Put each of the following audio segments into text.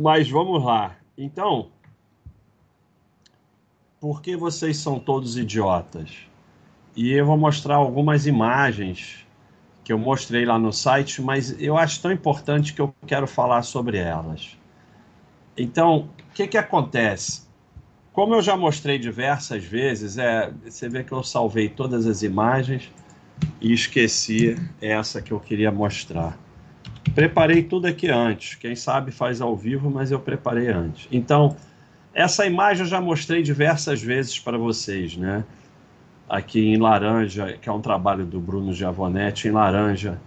Mas vamos lá. Então, por que vocês são todos idiotas? E eu vou mostrar algumas imagens que eu mostrei lá no site, mas eu acho tão importante que eu quero falar sobre elas. Então, o que, que acontece? Como eu já mostrei diversas vezes, é, você vê que eu salvei todas as imagens e esqueci essa que eu queria mostrar. Preparei tudo aqui antes. Quem sabe faz ao vivo, mas eu preparei antes. Então, essa imagem eu já mostrei diversas vezes para vocês, né? Aqui em laranja, que é um trabalho do Bruno Giavonetti, em laranja,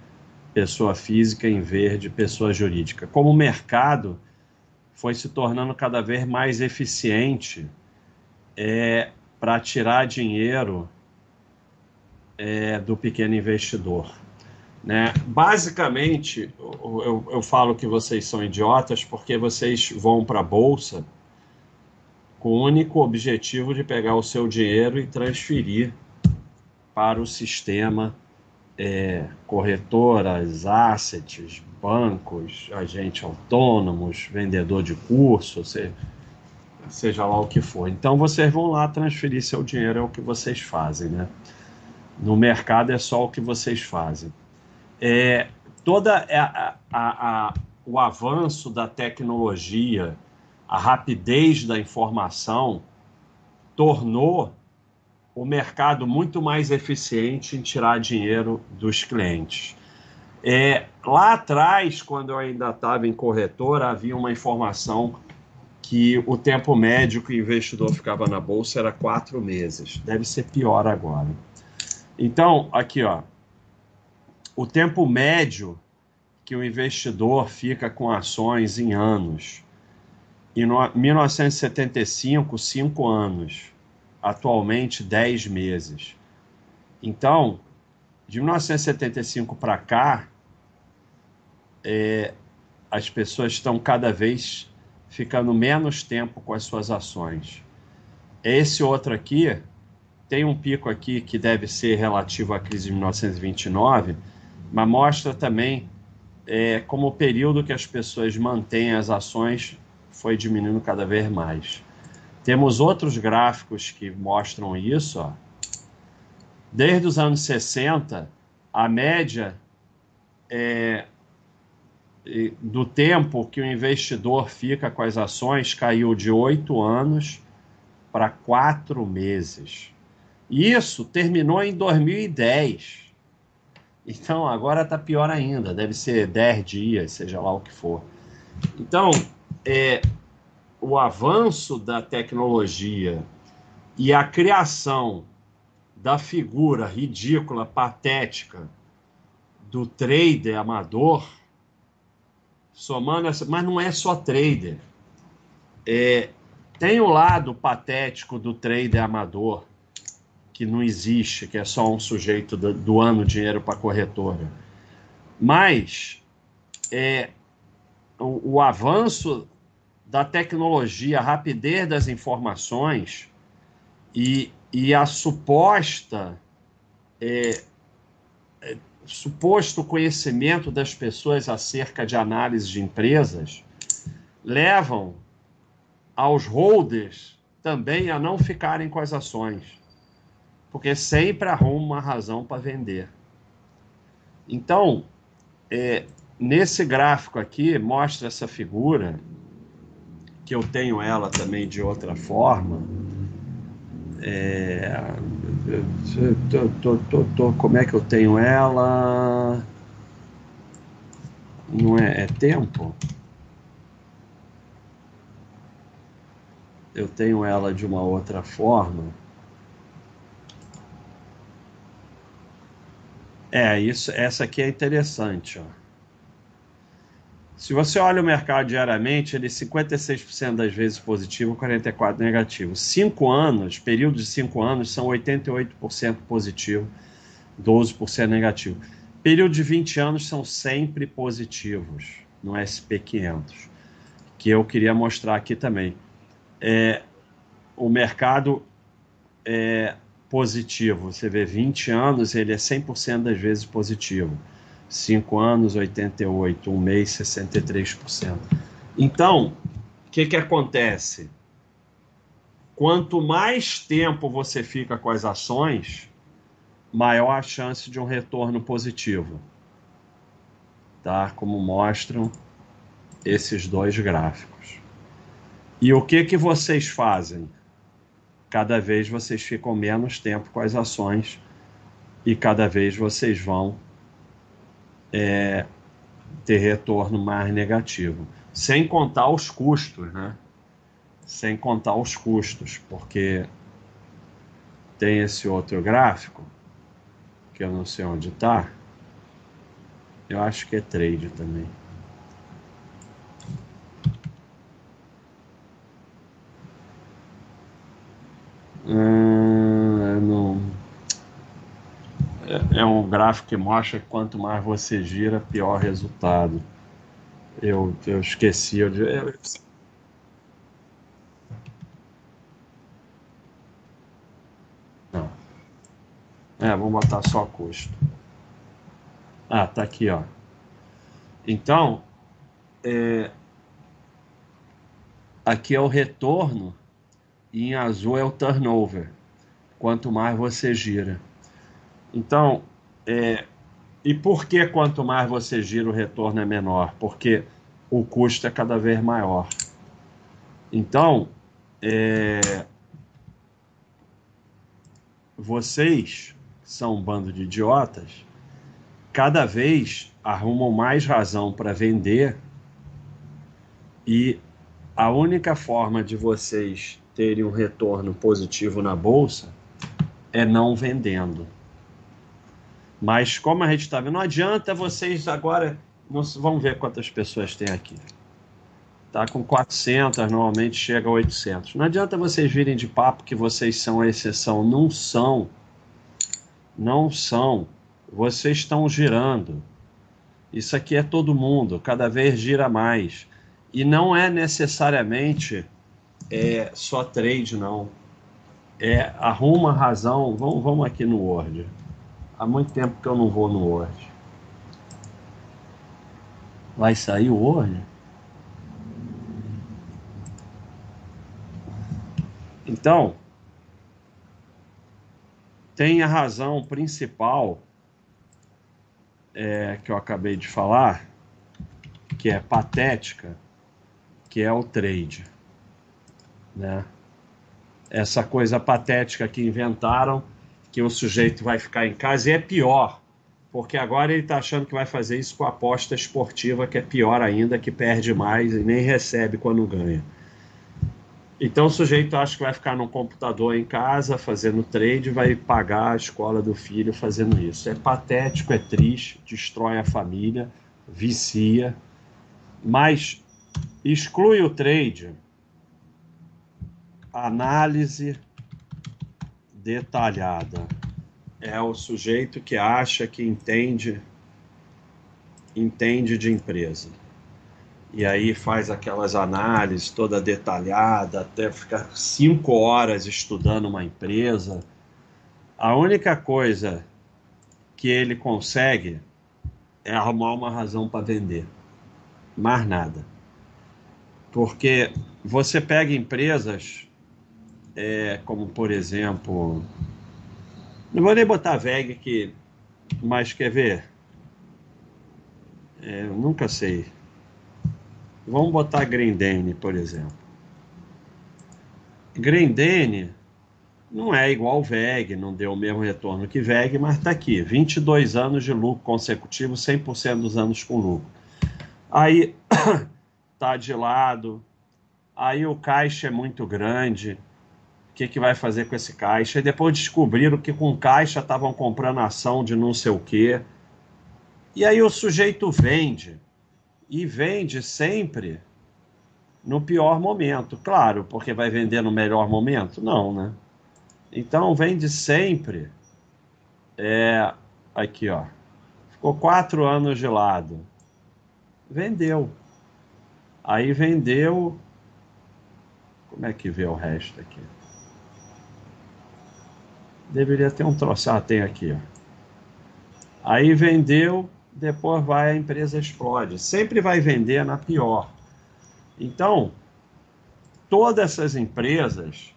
pessoa física, em verde, pessoa jurídica. Como o mercado foi se tornando cada vez mais eficiente é, para tirar dinheiro é, do pequeno investidor. Né? Basicamente, eu, eu falo que vocês são idiotas porque vocês vão para a bolsa com o único objetivo de pegar o seu dinheiro e transferir para o sistema é, corretoras, assets, bancos, agentes autônomos, vendedor de curso, seja, seja lá o que for. Então vocês vão lá transferir seu dinheiro, é o que vocês fazem, né? No mercado é só o que vocês fazem. É, toda a, a, a, o avanço da tecnologia, a rapidez da informação tornou o mercado muito mais eficiente em tirar dinheiro dos clientes. É, lá atrás, quando eu ainda estava em corretora, havia uma informação que o tempo médio que o investidor ficava na bolsa era quatro meses. Deve ser pior agora. Então, aqui, ó, o tempo médio que o investidor fica com ações em anos. Em 1975, cinco anos. Atualmente, dez meses. Então, de 1975 para cá, é, as pessoas estão cada vez ficando menos tempo com as suas ações. Esse outro aqui tem um pico aqui que deve ser relativo à crise de 1929, mas mostra também é, como o período que as pessoas mantêm as ações foi diminuindo cada vez mais. Temos outros gráficos que mostram isso. Ó. Desde os anos 60, a média é, do tempo que o investidor fica com as ações caiu de oito anos para quatro meses. Isso terminou em 2010. Então agora está pior ainda, deve ser 10 dias, seja lá o que for. Então, é, o avanço da tecnologia e a criação da figura ridícula, patética do trader amador, somando essa, mas não é só trader. É, tem o lado patético do trader amador, que não existe, que é só um sujeito do, doando dinheiro para a corretora. Mas é, o, o, avanço da tecnologia, a rapidez das informações e, e a suposta é, é, suposto conhecimento das pessoas acerca de análise de empresas levam aos holders também a não ficarem com as ações porque sempre arruma uma razão para vender. Então, é, nesse gráfico aqui, mostra essa figura, que eu tenho ela também de outra forma. É, tô, tô, tô, como é que eu tenho ela? Não é, é tempo? Eu tenho ela de uma outra forma. É, isso, essa aqui é interessante. Ó. Se você olha o mercado diariamente, ele é 56% das vezes positivo, 44% negativo. Cinco anos, períodos de cinco anos, são 88% positivo, 12% negativo. Período de 20 anos são sempre positivos no SP500, que eu queria mostrar aqui também. É, o mercado é, positivo. Você vê 20 anos, ele é 100% das vezes positivo. 5 anos, 88, um mês, 63%. Então, que, que acontece? Quanto mais tempo você fica com as ações, maior a chance de um retorno positivo. Tá? Como mostram esses dois gráficos. E o que que vocês fazem? Cada vez vocês ficam menos tempo com as ações e cada vez vocês vão é, ter retorno mais negativo. Sem contar os custos, né? Sem contar os custos, porque tem esse outro gráfico, que eu não sei onde está. Eu acho que é trade também. Não é, é um gráfico que mostra que quanto mais você gira, pior resultado. Eu, eu esqueci. Eu, eu. É, vamos botar só custo. Ah, tá aqui, ó. Então, é, aqui é o retorno e em azul é o turnover. Quanto mais você gira. Então, é, e por que quanto mais você gira o retorno é menor? Porque o custo é cada vez maior. Então, é, vocês são um bando de idiotas, cada vez arrumam mais razão para vender e a única forma de vocês terem um retorno positivo na bolsa é não vendendo. Mas como a gente está vendo, não adianta vocês agora. Vamos ver quantas pessoas tem aqui. Tá com 400, normalmente chega a 800. Não adianta vocês virem de papo que vocês são a exceção. Não são. Não são. Vocês estão girando. Isso aqui é todo mundo. Cada vez gira mais. E não é necessariamente é, só trade, não. É, arruma razão. Vamos, vamos aqui no Word. Há muito tempo que eu não vou no Word. Vai sair o Word? Então, tem a razão principal é, que eu acabei de falar, que é patética, que é o trade. Né? Essa coisa patética que inventaram que o sujeito vai ficar em casa, e é pior, porque agora ele está achando que vai fazer isso com a aposta esportiva, que é pior ainda, que perde mais e nem recebe quando ganha. Então o sujeito acha que vai ficar no computador em casa fazendo trade, vai pagar a escola do filho fazendo isso. É patético, é triste, destrói a família, vicia, mas exclui o trade, análise detalhada. É o sujeito que acha que entende entende de empresa. E aí faz aquelas análises toda detalhada, até ficar cinco horas estudando uma empresa. A única coisa que ele consegue é arrumar uma razão para vender. Mais nada. Porque você pega empresas é, como por exemplo, não vou nem botar VEG aqui, mas quer ver? É, nunca sei. Vamos botar Grendene, por exemplo. Grendene não é igual VEG, não deu o mesmo retorno que VEG, mas está aqui, 22 anos de lucro consecutivo, 100% dos anos com lucro. Aí tá de lado, aí o caixa é muito grande, o que, que vai fazer com esse caixa. E depois descobriram que com caixa estavam comprando ação de não sei o quê. E aí o sujeito vende. E vende sempre no pior momento. Claro, porque vai vender no melhor momento? Não, né? Então vende sempre. É, aqui, ó. Ficou quatro anos de lado. Vendeu. Aí vendeu. Como é que vê o resto aqui? Deveria ter um troço. Ah, tem aqui. Ó. Aí vendeu, depois vai a empresa explode. Sempre vai vender na pior. Então, todas essas empresas,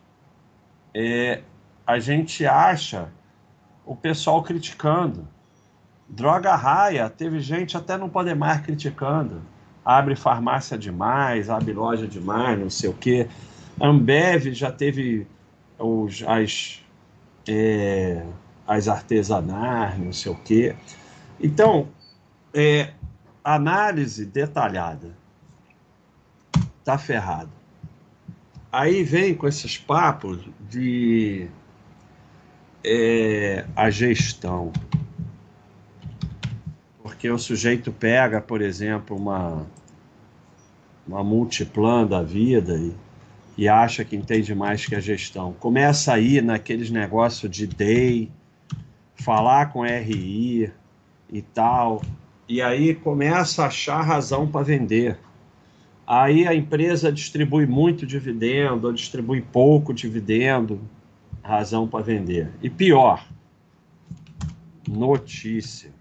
é, a gente acha o pessoal criticando. Droga raia, teve gente até não poder mais criticando. Abre farmácia demais, abre loja demais, não sei o quê. Ambev já teve os, as, é, as artesanais, não sei o quê. Então, é, análise detalhada. Tá ferrado. Aí vem com esses papos de é, a gestão. Porque o sujeito pega, por exemplo, uma, uma multiplan da vida e, e acha que entende mais que a gestão. Começa a ir naqueles negócios de DEI, falar com RI e tal, e aí começa a achar razão para vender. Aí a empresa distribui muito dividendo, ou distribui pouco dividendo, razão para vender. E pior, notícia.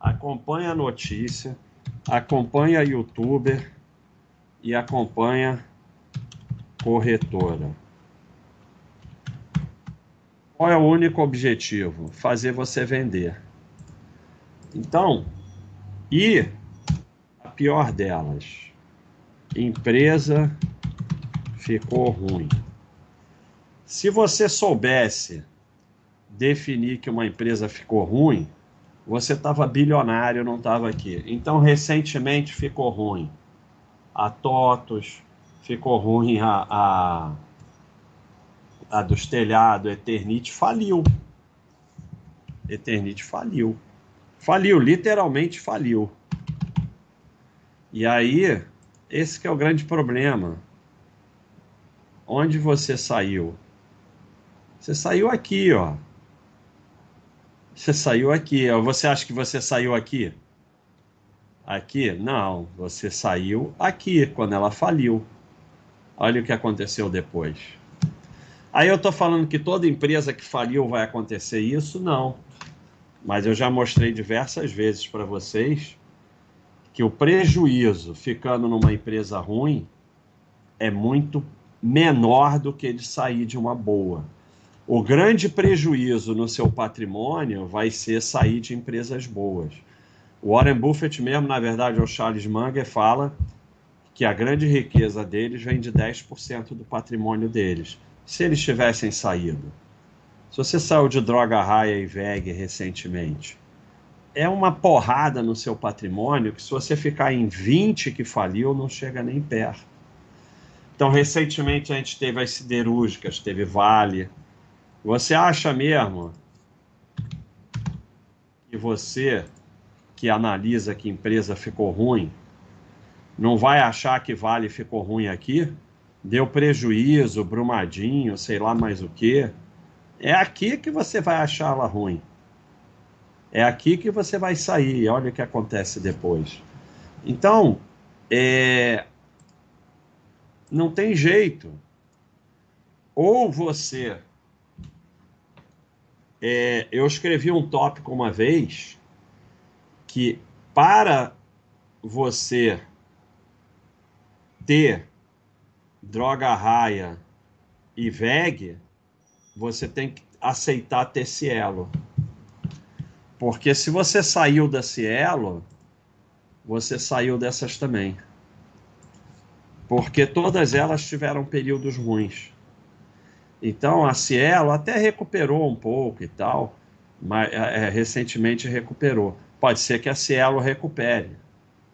Acompanha a notícia, acompanha youtuber e acompanha corretora. Qual é o único objetivo? Fazer você vender. Então, e a pior delas, empresa ficou ruim. Se você soubesse definir que uma empresa ficou ruim, você estava bilionário, não estava aqui. Então, recentemente ficou ruim a TOTOS, ficou ruim a, a, a dos telhados, Eternite faliu. Eternite faliu. Faliu, literalmente faliu. E aí, esse que é o grande problema. Onde você saiu? Você saiu aqui, ó. Você saiu aqui. Você acha que você saiu aqui? Aqui? Não, você saiu aqui quando ela faliu. Olha o que aconteceu depois. Aí eu estou falando que toda empresa que faliu vai acontecer isso? Não. Mas eu já mostrei diversas vezes para vocês que o prejuízo ficando numa empresa ruim é muito menor do que ele sair de uma boa. O grande prejuízo no seu patrimônio vai ser sair de empresas boas. O Warren Buffett mesmo, na verdade, é o Charles Munger, fala que a grande riqueza deles vem de 10% do patrimônio deles. Se eles tivessem saído. Se você saiu de droga raia e VEG recentemente, é uma porrada no seu patrimônio que se você ficar em 20 que faliu, não chega nem perto. Então, recentemente a gente teve as siderúrgicas, teve Vale, você acha mesmo que você que analisa que empresa ficou ruim, não vai achar que Vale ficou ruim aqui? Deu prejuízo, Brumadinho, sei lá mais o que. É aqui que você vai achar ela ruim. É aqui que você vai sair. Olha o que acontece depois. Então, é... não tem jeito. Ou você é, eu escrevi um tópico uma vez que para você ter droga raia e VEG, você tem que aceitar ter Cielo. Porque se você saiu da Cielo, você saiu dessas também. Porque todas elas tiveram períodos ruins. Então a Cielo até recuperou um pouco e tal, mas é, é, recentemente recuperou. Pode ser que a Cielo recupere,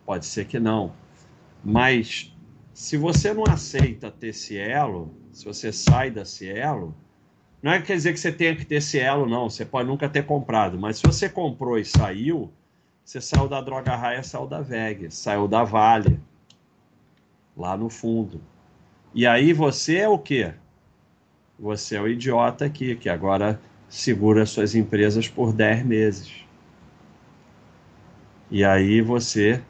pode ser que não. Mas se você não aceita ter Cielo, se você sai da Cielo, não é que quer dizer que você tenha que ter Cielo, não. Você pode nunca ter comprado, mas se você comprou e saiu, você saiu da Droga Raia, saiu da VEG, saiu da Vale, lá no fundo. E aí você é o quê? Você é o idiota aqui, que agora segura suas empresas por 10 meses. E aí você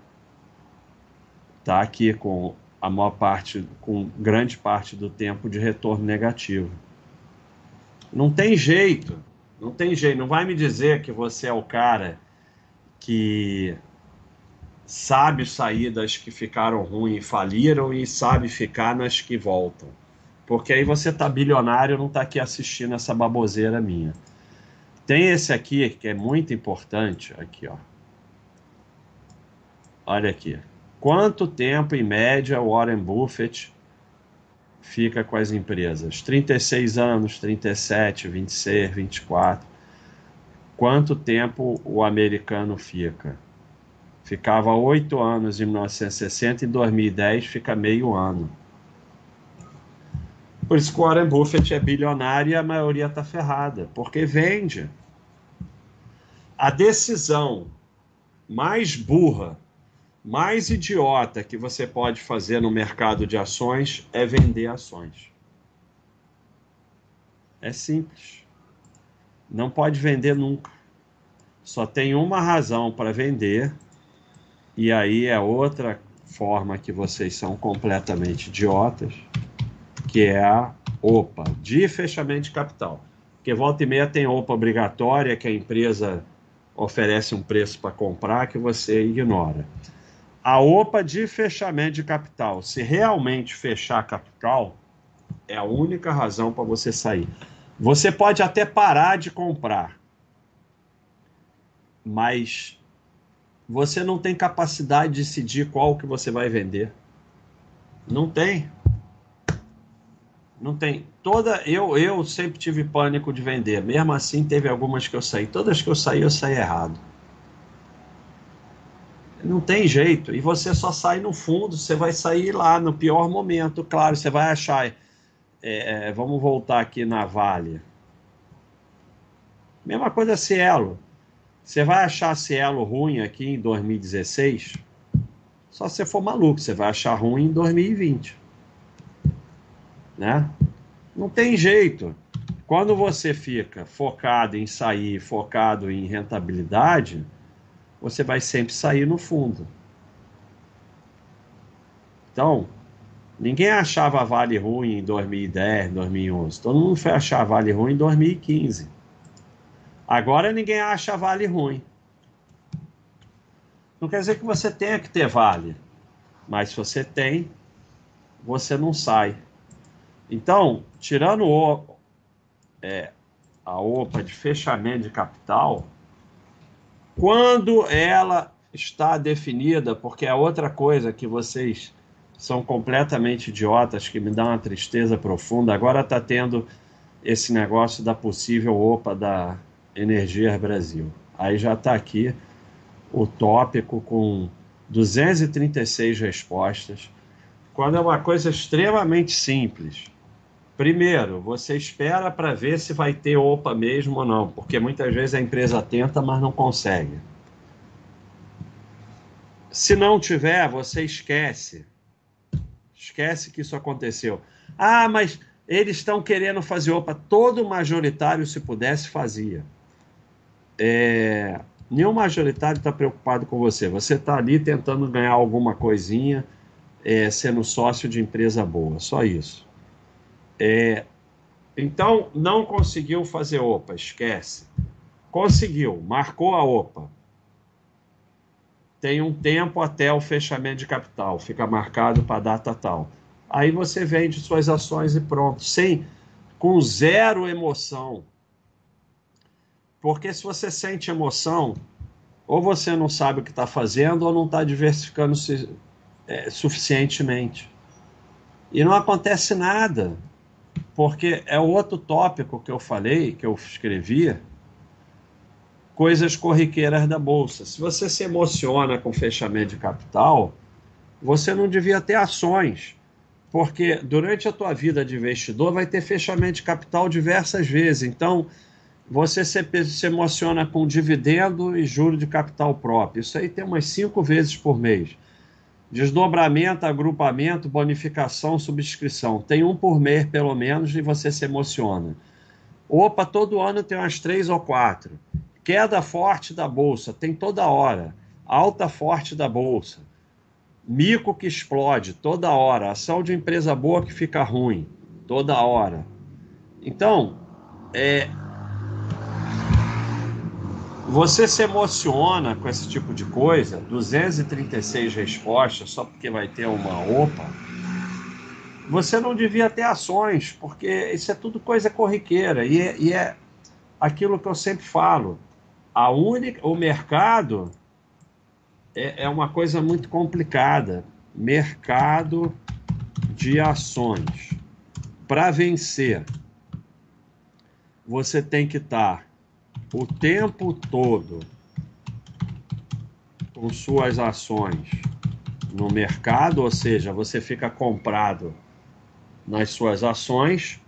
está aqui com a maior parte, com grande parte do tempo de retorno negativo. Não tem jeito, não tem jeito. Não vai me dizer que você é o cara que sabe sair das que ficaram ruins e faliram e sabe ficar nas que voltam. Porque aí você tá bilionário não tá aqui assistindo essa baboseira minha. Tem esse aqui que é muito importante, aqui ó. Olha aqui. Quanto tempo em média Warren Buffett fica com as empresas? 36 anos, 37, 26, 24. Quanto tempo o americano fica? Ficava oito anos em 1960 e em 2010 fica meio ano. Por isso que o Warren Buffett é bilionário e a maioria está ferrada, porque vende. A decisão mais burra, mais idiota que você pode fazer no mercado de ações é vender ações. É simples. Não pode vender nunca. Só tem uma razão para vender e aí é outra forma que vocês são completamente idiotas, que é a OPA, de fechamento de capital. Porque volta e meia tem OPA obrigatória, que a empresa oferece um preço para comprar que você ignora. A OPA de fechamento de capital, se realmente fechar capital, é a única razão para você sair. Você pode até parar de comprar, mas você não tem capacidade de decidir qual que você vai vender. Não tem. Não tem. Toda eu eu sempre tive pânico de vender. Mesmo assim, teve algumas que eu saí. Todas que eu saí, eu saí errado. Não tem jeito. E você só sai no fundo. Você vai sair lá no pior momento. Claro, você vai achar. É, é, vamos voltar aqui na Vale. Mesma coisa Cielo. Você vai achar Cielo ruim aqui em 2016? Só se for maluco, você vai achar ruim em 2020. Né? Não tem jeito. Quando você fica focado em sair, focado em rentabilidade, você vai sempre sair no fundo. Então, ninguém achava Vale ruim em 2010, 2011. Todo mundo foi achar Vale ruim em 2015. Agora ninguém acha vale ruim. Não quer dizer que você tenha que ter vale, mas se você tem, você não sai. Então, tirando o, é, a OPA de fechamento de capital, quando ela está definida, porque é outra coisa que vocês são completamente idiotas, que me dá uma tristeza profunda, agora está tendo esse negócio da possível OPA da Energia Brasil. Aí já está aqui o tópico com 236 respostas. Quando é uma coisa extremamente simples. Primeiro, você espera para ver se vai ter OPA mesmo ou não, porque muitas vezes a empresa tenta, mas não consegue. Se não tiver, você esquece. Esquece que isso aconteceu. Ah, mas eles estão querendo fazer OPA. Todo majoritário, se pudesse, fazia é, nenhum majoritário está preocupado com você. Você está ali tentando ganhar alguma coisinha, é, sendo sócio de empresa boa, só isso. É, então, não conseguiu fazer OPA, esquece. Conseguiu, marcou a OPA. Tem um tempo até o fechamento de capital, fica marcado para data tal. Aí você vende suas ações e pronto, sem com zero emoção porque se você sente emoção, ou você não sabe o que está fazendo, ou não está diversificando -se, é, suficientemente. E não acontece nada, porque é outro tópico que eu falei, que eu escrevi, coisas corriqueiras da bolsa. Se você se emociona com fechamento de capital, você não devia ter ações, porque durante a tua vida de investidor vai ter fechamento de capital diversas vezes. Então, você se, se emociona com dividendo e juro de capital próprio. Isso aí tem umas cinco vezes por mês. Desdobramento, agrupamento, bonificação, subscrição. Tem um por mês, pelo menos, e você se emociona. Opa, todo ano tem umas três ou quatro. Queda forte da bolsa, tem toda hora. Alta forte da bolsa. Mico que explode, toda hora. Ação de empresa boa que fica ruim, toda hora. Então, é, Você se emociona com esse tipo de coisa, 236 respostas só porque vai ter uma OPA. Você não devia ter ações, porque isso é tudo coisa corriqueira e é, e é aquilo que eu sempre falo. A única, o mercado é, é uma coisa muito complicada. Mercado de ações. Para vencer, você tem que estar o tempo todo com suas ações no mercado, ou seja, você fica comprado nas suas ações,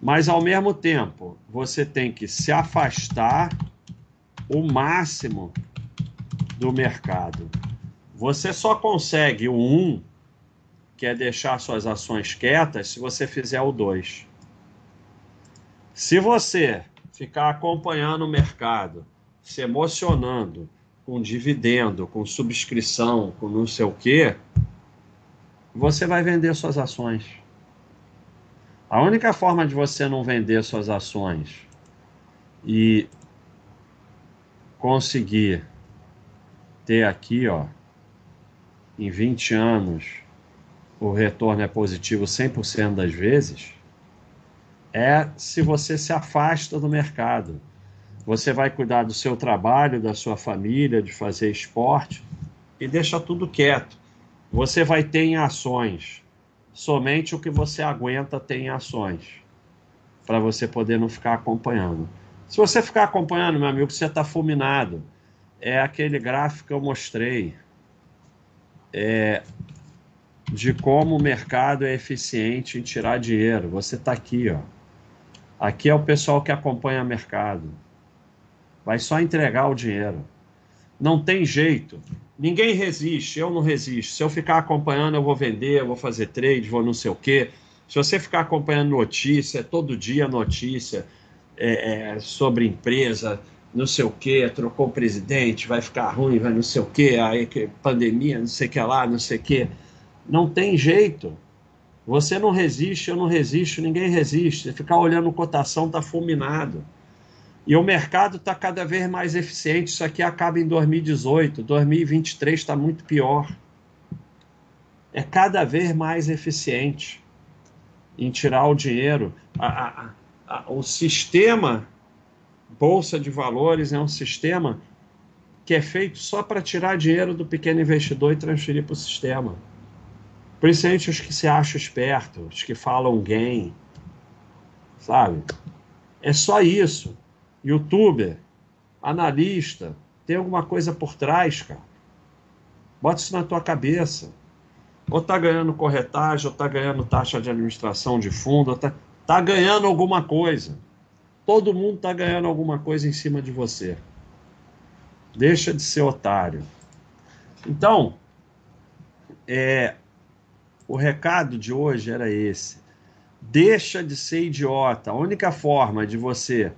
mas ao mesmo tempo você tem que se afastar o máximo do mercado. Você só consegue o 1, que é deixar suas ações quietas, se você fizer o 2. Se você ficar acompanhando o mercado, se emocionando com dividendo, com subscrição, com não sei o quê, você vai vender suas ações. A única forma de você não vender suas ações e conseguir ter aqui, ó, em 20 anos, o retorno é positivo 100% das vezes, é se você se afasta do mercado. Você vai cuidar do seu trabalho, da sua família, de fazer esporte e deixa tudo quieto. Você vai ter em ações somente o que você aguenta ter em ações, para você poder não ficar acompanhando. Se você ficar acompanhando, meu amigo, você está fulminado. É aquele gráfico que eu mostrei é, de como o mercado é eficiente em tirar dinheiro. Você está aqui, ó. Aqui é o pessoal que acompanha o mercado. Vai só entregar o dinheiro. Não tem jeito. Ninguém resiste, eu não resisto. Se eu ficar acompanhando, eu vou vender, eu vou fazer trade, vou não sei o quê. Se você ficar acompanhando notícia, todo dia notícia é, é, sobre empresa, não sei o quê, trocou o presidente, vai ficar ruim, vai não sei o quê, aí que pandemia, não sei o que lá, não sei o quê. Não tem jeito. Você não resiste, eu não resisto, ninguém resiste. Ficar olhando cotação está fulminado. E o mercado está cada vez mais eficiente. Isso aqui acaba em 2018, 2023 está muito pior. É cada vez mais eficiente em tirar o dinheiro. A, a, a, o sistema Bolsa de Valores é um sistema que é feito só para tirar dinheiro do pequeno investidor e transferir para o sistema. Principalmente os que se acham espertos, os que falam gain, sabe? É só isso. Youtuber, analista, tem alguma coisa por trás, cara. Bota isso na tua cabeça. Ou tá ganhando corretagem, ou tá ganhando taxa de administração de fundo, tá, tá ganhando alguma coisa. Todo mundo tá ganhando alguma coisa em cima de você. Deixa de ser otário. Então, é, o recado de hoje era esse. Deixa de ser idiota. A única forma de você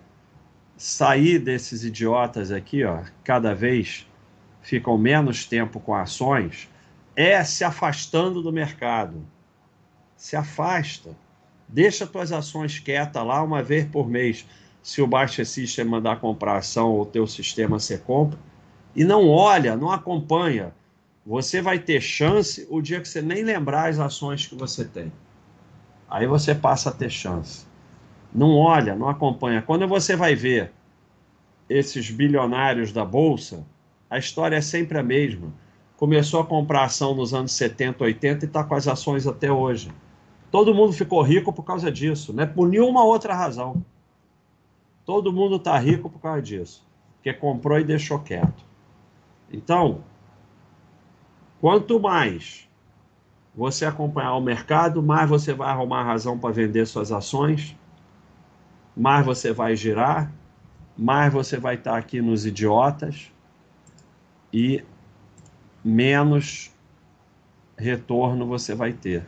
sair desses idiotas aqui, ó, cada vez ficam menos tempo com ações, é se afastando do mercado. Se afasta. Deixa tuas ações quietas lá uma vez por mês. Se o Baixa System mandar comprar ação ou o teu sistema você compra. E não olha, não acompanha você vai ter chance o dia que você nem lembrar as ações que você tem. Aí você passa a ter chance. Não olha, não acompanha. Quando você vai ver esses bilionários da bolsa, a história é sempre a mesma. Começou a comprar ação nos anos 70, 80 e está com as ações até hoje. Todo mundo ficou rico por causa disso, não é por nenhuma outra razão. Todo mundo está rico por causa disso, porque comprou e deixou quieto. Então, Quanto mais você acompanhar o mercado, mais você vai arrumar razão para vender suas ações, mais você vai girar, mais você vai estar aqui nos idiotas e menos retorno você vai ter.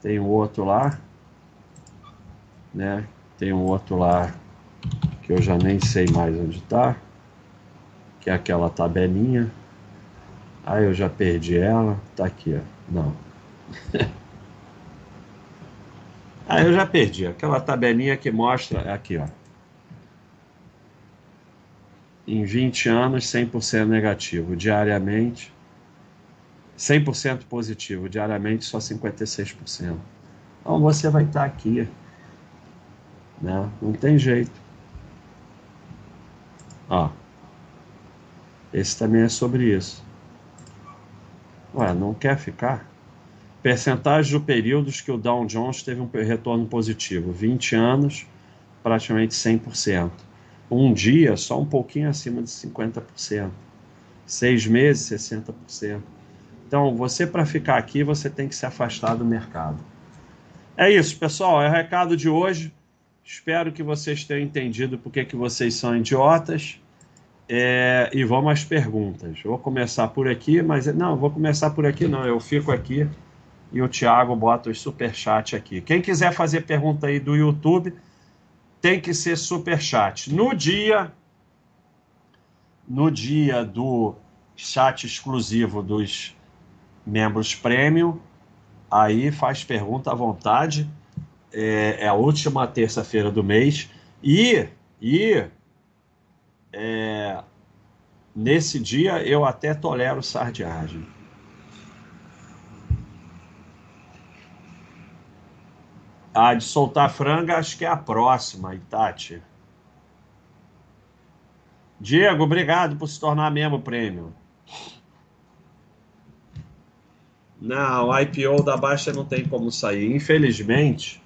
Tem um outro lá, né? Tem um outro lá que eu já nem sei mais onde está, que é aquela tabelinha. Ah, eu já perdi ela. Tá aqui, ó. Não. ah, eu já perdi. Aquela tabelinha que mostra. Aqui, ó. em 20 anos 100% negativo, diariamente 100% positivo, diariamente só 56%. Então você vai estar aqui, né? Não tem jeito. Ó, esse também é sobre isso. Ué, não quer ficar? Percentagem de períodos que o Dow Jones teve um retorno positivo: 20 anos, praticamente 100%. Um dia, só um pouquinho acima de 50%. Seis meses, 60%. Então, você para ficar aqui, você tem que se afastar do mercado. É isso, pessoal. É o recado de hoje. Espero que vocês tenham entendido porque que vocês são idiotas. É, e vamos às perguntas. Vou começar por aqui, mas não, vou começar por aqui não. Eu fico aqui e o Thiago bota os superchat aqui. Quem quiser fazer pergunta aí do YouTube, tem que ser superchat. No dia no dia do chat exclusivo dos membros premium, aí faz pergunta à vontade. É, é a última terça-feira do mês e e é, nesse dia eu até tolero sardiagem. A de soltar franga, acho que é a próxima, Itati. Diego, obrigado por se tornar membro prêmio. Não, o IPO da Baixa não tem como sair. Infelizmente,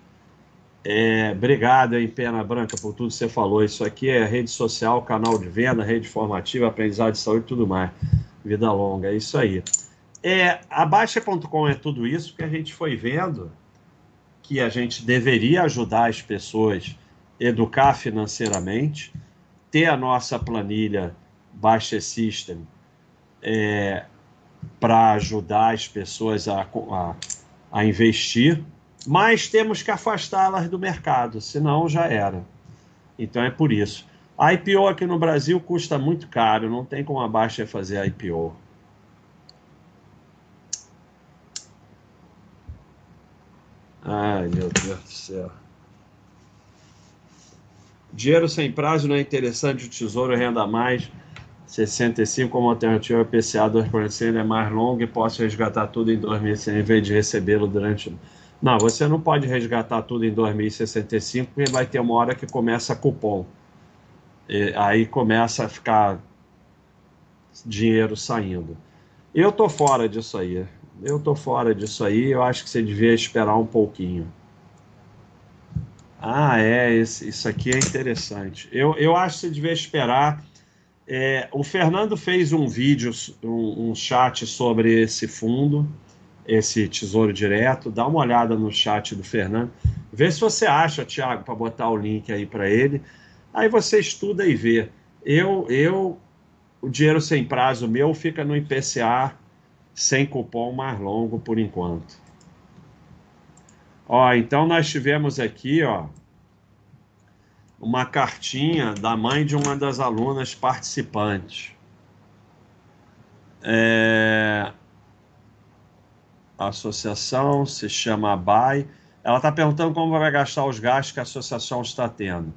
é, obrigado aí, Pena Branca, por tudo que você falou. Isso aqui é rede social, canal de venda, rede formativa, aprendizado de saúde e tudo mais. Vida longa, é isso aí. É, a Baixa.com é tudo isso que a gente foi vendo que a gente deveria ajudar as pessoas a educar financeiramente, ter a nossa planilha Baixa System é, para ajudar as pessoas a, a, a investir mas temos que afastá-las do mercado, senão já era. Então é por isso. A IPO aqui no Brasil custa muito caro, não tem como a Baixa fazer a IPO. Ai, meu Deus do céu. Dinheiro sem prazo não é interessante, o Tesouro renda mais. 65 como alternativa PCA 2% é mais longo e posso resgatar tudo em 2000 em vez de recebê-lo durante não, você não pode resgatar tudo em 2065, porque vai ter uma hora que começa cupom. E aí começa a ficar dinheiro saindo. Eu tô fora disso aí. Eu tô fora disso aí. Eu acho que você devia esperar um pouquinho. Ah, é. Esse, isso aqui é interessante. Eu, eu acho que você devia esperar. É, o Fernando fez um vídeo, um, um chat sobre esse fundo esse tesouro direto, dá uma olhada no chat do Fernando, vê se você acha, Thiago, para botar o link aí para ele. Aí você estuda e vê. Eu, eu, o dinheiro sem prazo meu fica no IPCA sem cupom mais longo por enquanto. Ó, então nós tivemos aqui, ó, uma cartinha da mãe de uma das alunas participantes. É, associação, se chama ABAI. Ela está perguntando como vai gastar os gastos que a associação está tendo.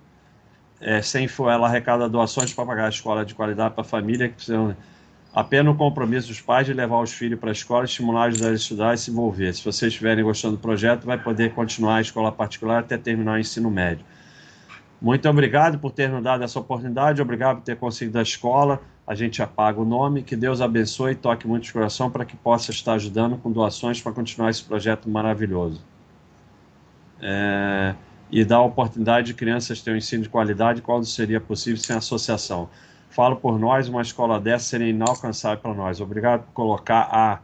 É, sem ela arrecada doações para pagar a escola de qualidade para a família que precisam apenas o compromisso dos pais de levar os filhos para a escola, estimular, ajudar a estudar e se envolver. Se vocês estiverem gostando do projeto, vai poder continuar a escola particular até terminar o ensino médio. Muito obrigado por ter nos dado essa oportunidade, obrigado por ter conseguido a escola a gente apaga o nome. Que Deus abençoe e toque muito de coração para que possa estar ajudando com doações para continuar esse projeto maravilhoso. É, e dar a oportunidade de crianças ter um ensino de qualidade, qual seria possível sem associação. Falo por nós, uma escola dessa seria inalcançável para nós. Obrigado por colocar a.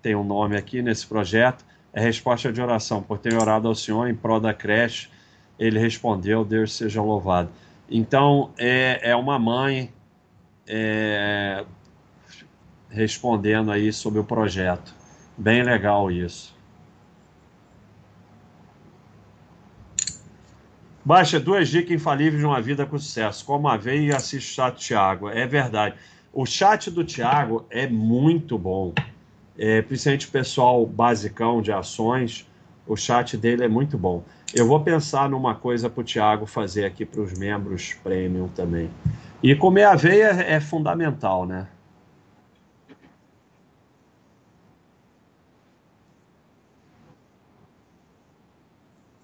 Tem um nome aqui nesse projeto. É resposta de oração, por ter orado ao Senhor em prol da creche. Ele respondeu, Deus seja louvado. Então, é, é uma mãe é, respondendo aí sobre o projeto. Bem legal isso. Baixa duas dicas infalíveis de uma vida com sucesso. Como a veia e assiste o chat do Thiago. É verdade. O chat do Thiago é muito bom. É, principalmente o pessoal basicão de ações, o chat dele é muito bom. Eu vou pensar numa coisa para o Thiago fazer aqui para os membros premium também. E comer aveia é fundamental, né?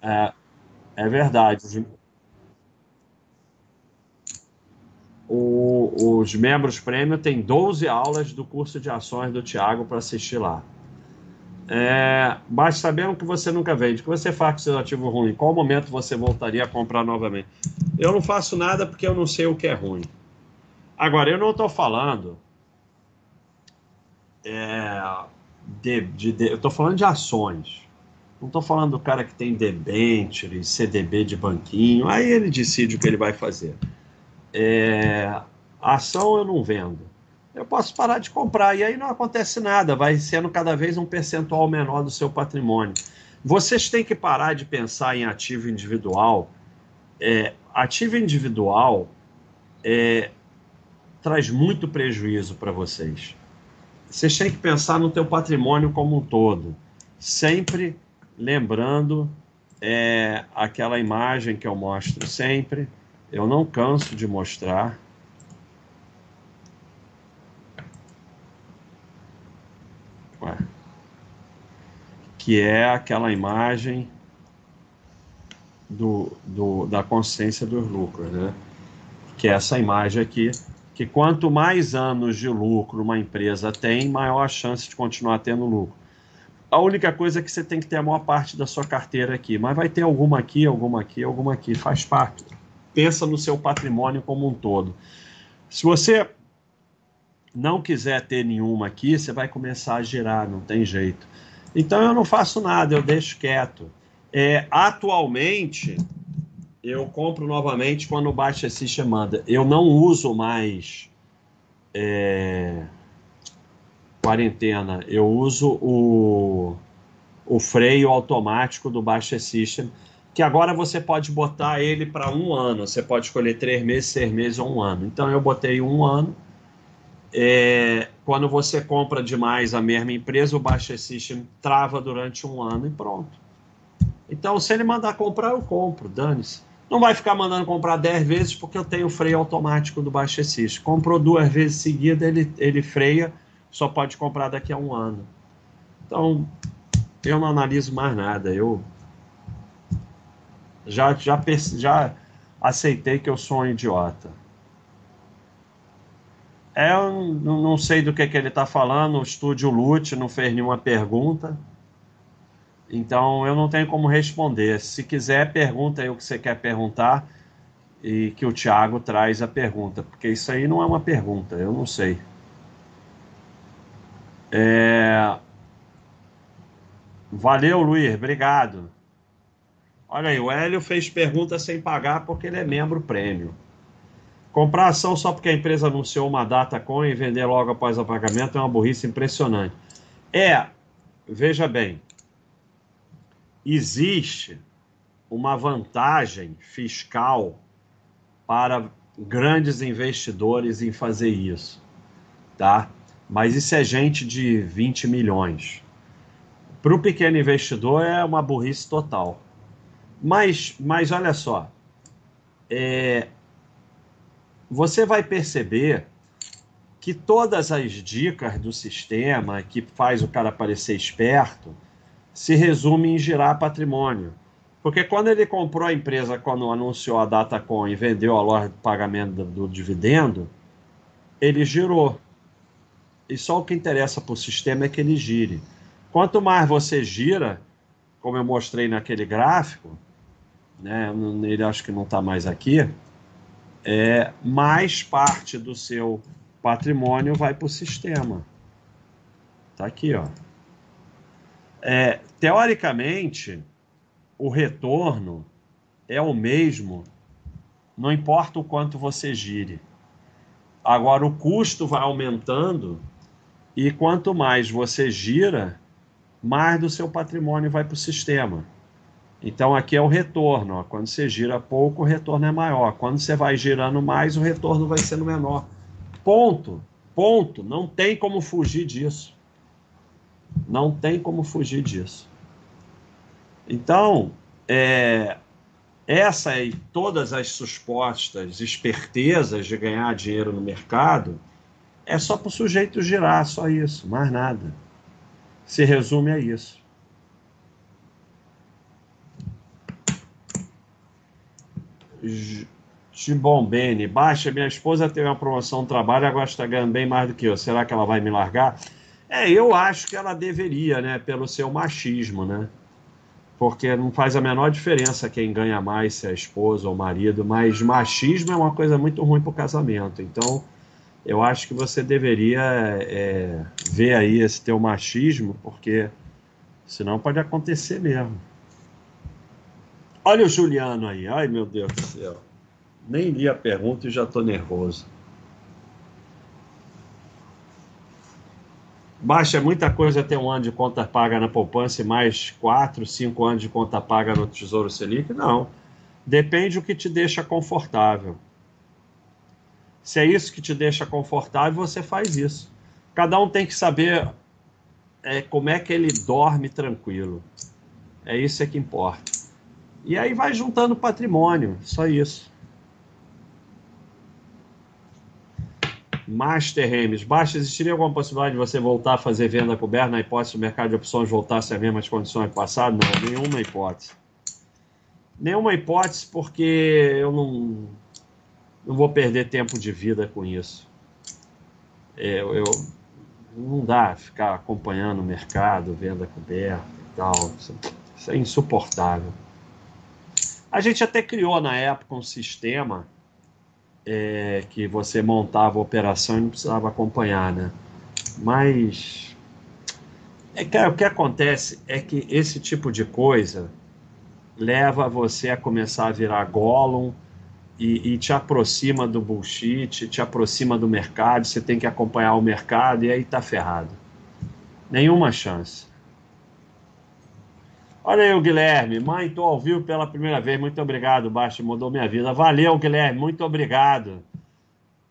É, é verdade. O, os membros prêmio têm 12 aulas do curso de ações do Tiago para assistir lá. É, basta saber que você nunca vende. O que você faz com seu ativo ruim? Qual momento você voltaria a comprar novamente? Eu não faço nada porque eu não sei o que é ruim. Agora, eu não estou falando é, de, de, de, eu estou falando de ações. Não estou falando do cara que tem debenture, CDB de banquinho. Aí ele decide o que ele vai fazer. É, ação eu não vendo. Eu posso parar de comprar e aí não acontece nada. Vai sendo cada vez um percentual menor do seu patrimônio. Vocês têm que parar de pensar em ativo individual. É, ativo individual é, traz muito prejuízo para vocês. Vocês têm que pensar no teu patrimônio como um todo. Sempre lembrando é, aquela imagem que eu mostro sempre, eu não canso de mostrar. Que é aquela imagem do, do, da consciência dos lucros, né? Que é essa imagem aqui, que quanto mais anos de lucro uma empresa tem, maior a chance de continuar tendo lucro. A única coisa é que você tem que ter a maior parte da sua carteira aqui, mas vai ter alguma aqui, alguma aqui, alguma aqui, faz parte. Pensa no seu patrimônio como um todo. Se você não quiser ter nenhuma aqui, você vai começar a girar, não tem jeito. Então eu não faço nada, eu deixo quieto. É, atualmente, eu compro novamente quando o Baixa System manda. Eu não uso mais. É quarentena, eu uso o, o freio automático do Baixa System, que agora você pode botar ele para um ano. Você pode escolher três meses, seis meses ou um ano. Então eu botei um ano. É, quando você compra demais a mesma empresa, o Baixa System trava durante um ano e pronto. Então, se ele mandar comprar, eu compro, dane-se. Não vai ficar mandando comprar 10 vezes porque eu tenho freio automático do Baixa System. Comprou duas vezes seguida, ele, ele freia só pode comprar daqui a um ano. Então, eu não analiso mais nada. Eu já, já, já aceitei que eu sou um idiota. É, eu não sei do que, que ele está falando. O estúdio Lute não fez nenhuma pergunta. Então eu não tenho como responder. Se quiser, pergunta aí o que você quer perguntar e que o Thiago traz a pergunta, porque isso aí não é uma pergunta, eu não sei. É... Valeu, Luiz, obrigado. Olha aí, o Hélio fez pergunta sem pagar porque ele é membro prêmio. Comprar ação só porque a empresa anunciou uma data com e vender logo após o pagamento é uma burrice impressionante. É, veja bem, existe uma vantagem fiscal para grandes investidores em fazer isso, tá? Mas isso é gente de 20 milhões. Para o pequeno investidor é uma burrice total. Mas, mas olha só, é, você vai perceber que todas as dicas do sistema que faz o cara parecer esperto se resume em girar patrimônio. Porque quando ele comprou a empresa, quando anunciou a Datacom e vendeu a loja de pagamento do, do dividendo, ele girou. E só o que interessa para o sistema é que ele gire. Quanto mais você gira, como eu mostrei naquele gráfico, né, ele acho que não está mais aqui, é, mais parte do seu patrimônio vai para o sistema. Está aqui, ó. É, teoricamente, o retorno é o mesmo, não importa o quanto você gire. Agora, o custo vai aumentando e quanto mais você gira, mais do seu patrimônio vai para o sistema. Então aqui é o retorno. Ó. Quando você gira pouco, o retorno é maior. Quando você vai girando mais, o retorno vai sendo menor. Ponto. Ponto. Não tem como fugir disso. Não tem como fugir disso. Então, é, essa e todas as supostas espertezas de ganhar dinheiro no mercado é só para o sujeito girar, só isso, mais nada. Se resume a isso. Tibombene, baixa, minha esposa teve uma promoção no trabalho, agora está ganhando bem mais do que eu. Será que ela vai me largar? É, eu acho que ela deveria, né? Pelo seu machismo, né? Porque não faz a menor diferença quem ganha mais, se é a esposa ou o marido, mas machismo é uma coisa muito ruim para o casamento. Então, eu acho que você deveria é, ver aí esse teu machismo, porque senão pode acontecer mesmo. Olha o Juliano aí, ai meu Deus do céu. Nem li a pergunta e já estou nervoso. Baixa é muita coisa ter um ano de conta paga na poupança e mais quatro, cinco anos de conta paga no Tesouro Selic? Não. Depende do que te deixa confortável. Se é isso que te deixa confortável, você faz isso. Cada um tem que saber é, como é que ele dorme tranquilo. É isso é que importa. E aí vai juntando patrimônio, só isso. Master Remes, baixa, existiria alguma possibilidade de você voltar a fazer venda coberta na hipótese do mercado de opções voltasse às mesmas condições do passado? Não, nenhuma hipótese. Nenhuma hipótese, porque eu não, não vou perder tempo de vida com isso. É, eu, não dá ficar acompanhando o mercado, venda coberta e tal. Isso é insuportável. A gente até criou na época um sistema é, que você montava a operação e não precisava acompanhar, né? Mas é, cara, o que acontece é que esse tipo de coisa leva você a começar a virar Gollum e, e, te aproxima do bullshit, te aproxima do mercado, você tem que acompanhar o mercado e aí tá ferrado. Nenhuma chance. Olha aí o Guilherme. Mãe, estou ao vivo pela primeira vez. Muito obrigado, Baixo. Mudou minha vida. Valeu, Guilherme. Muito obrigado.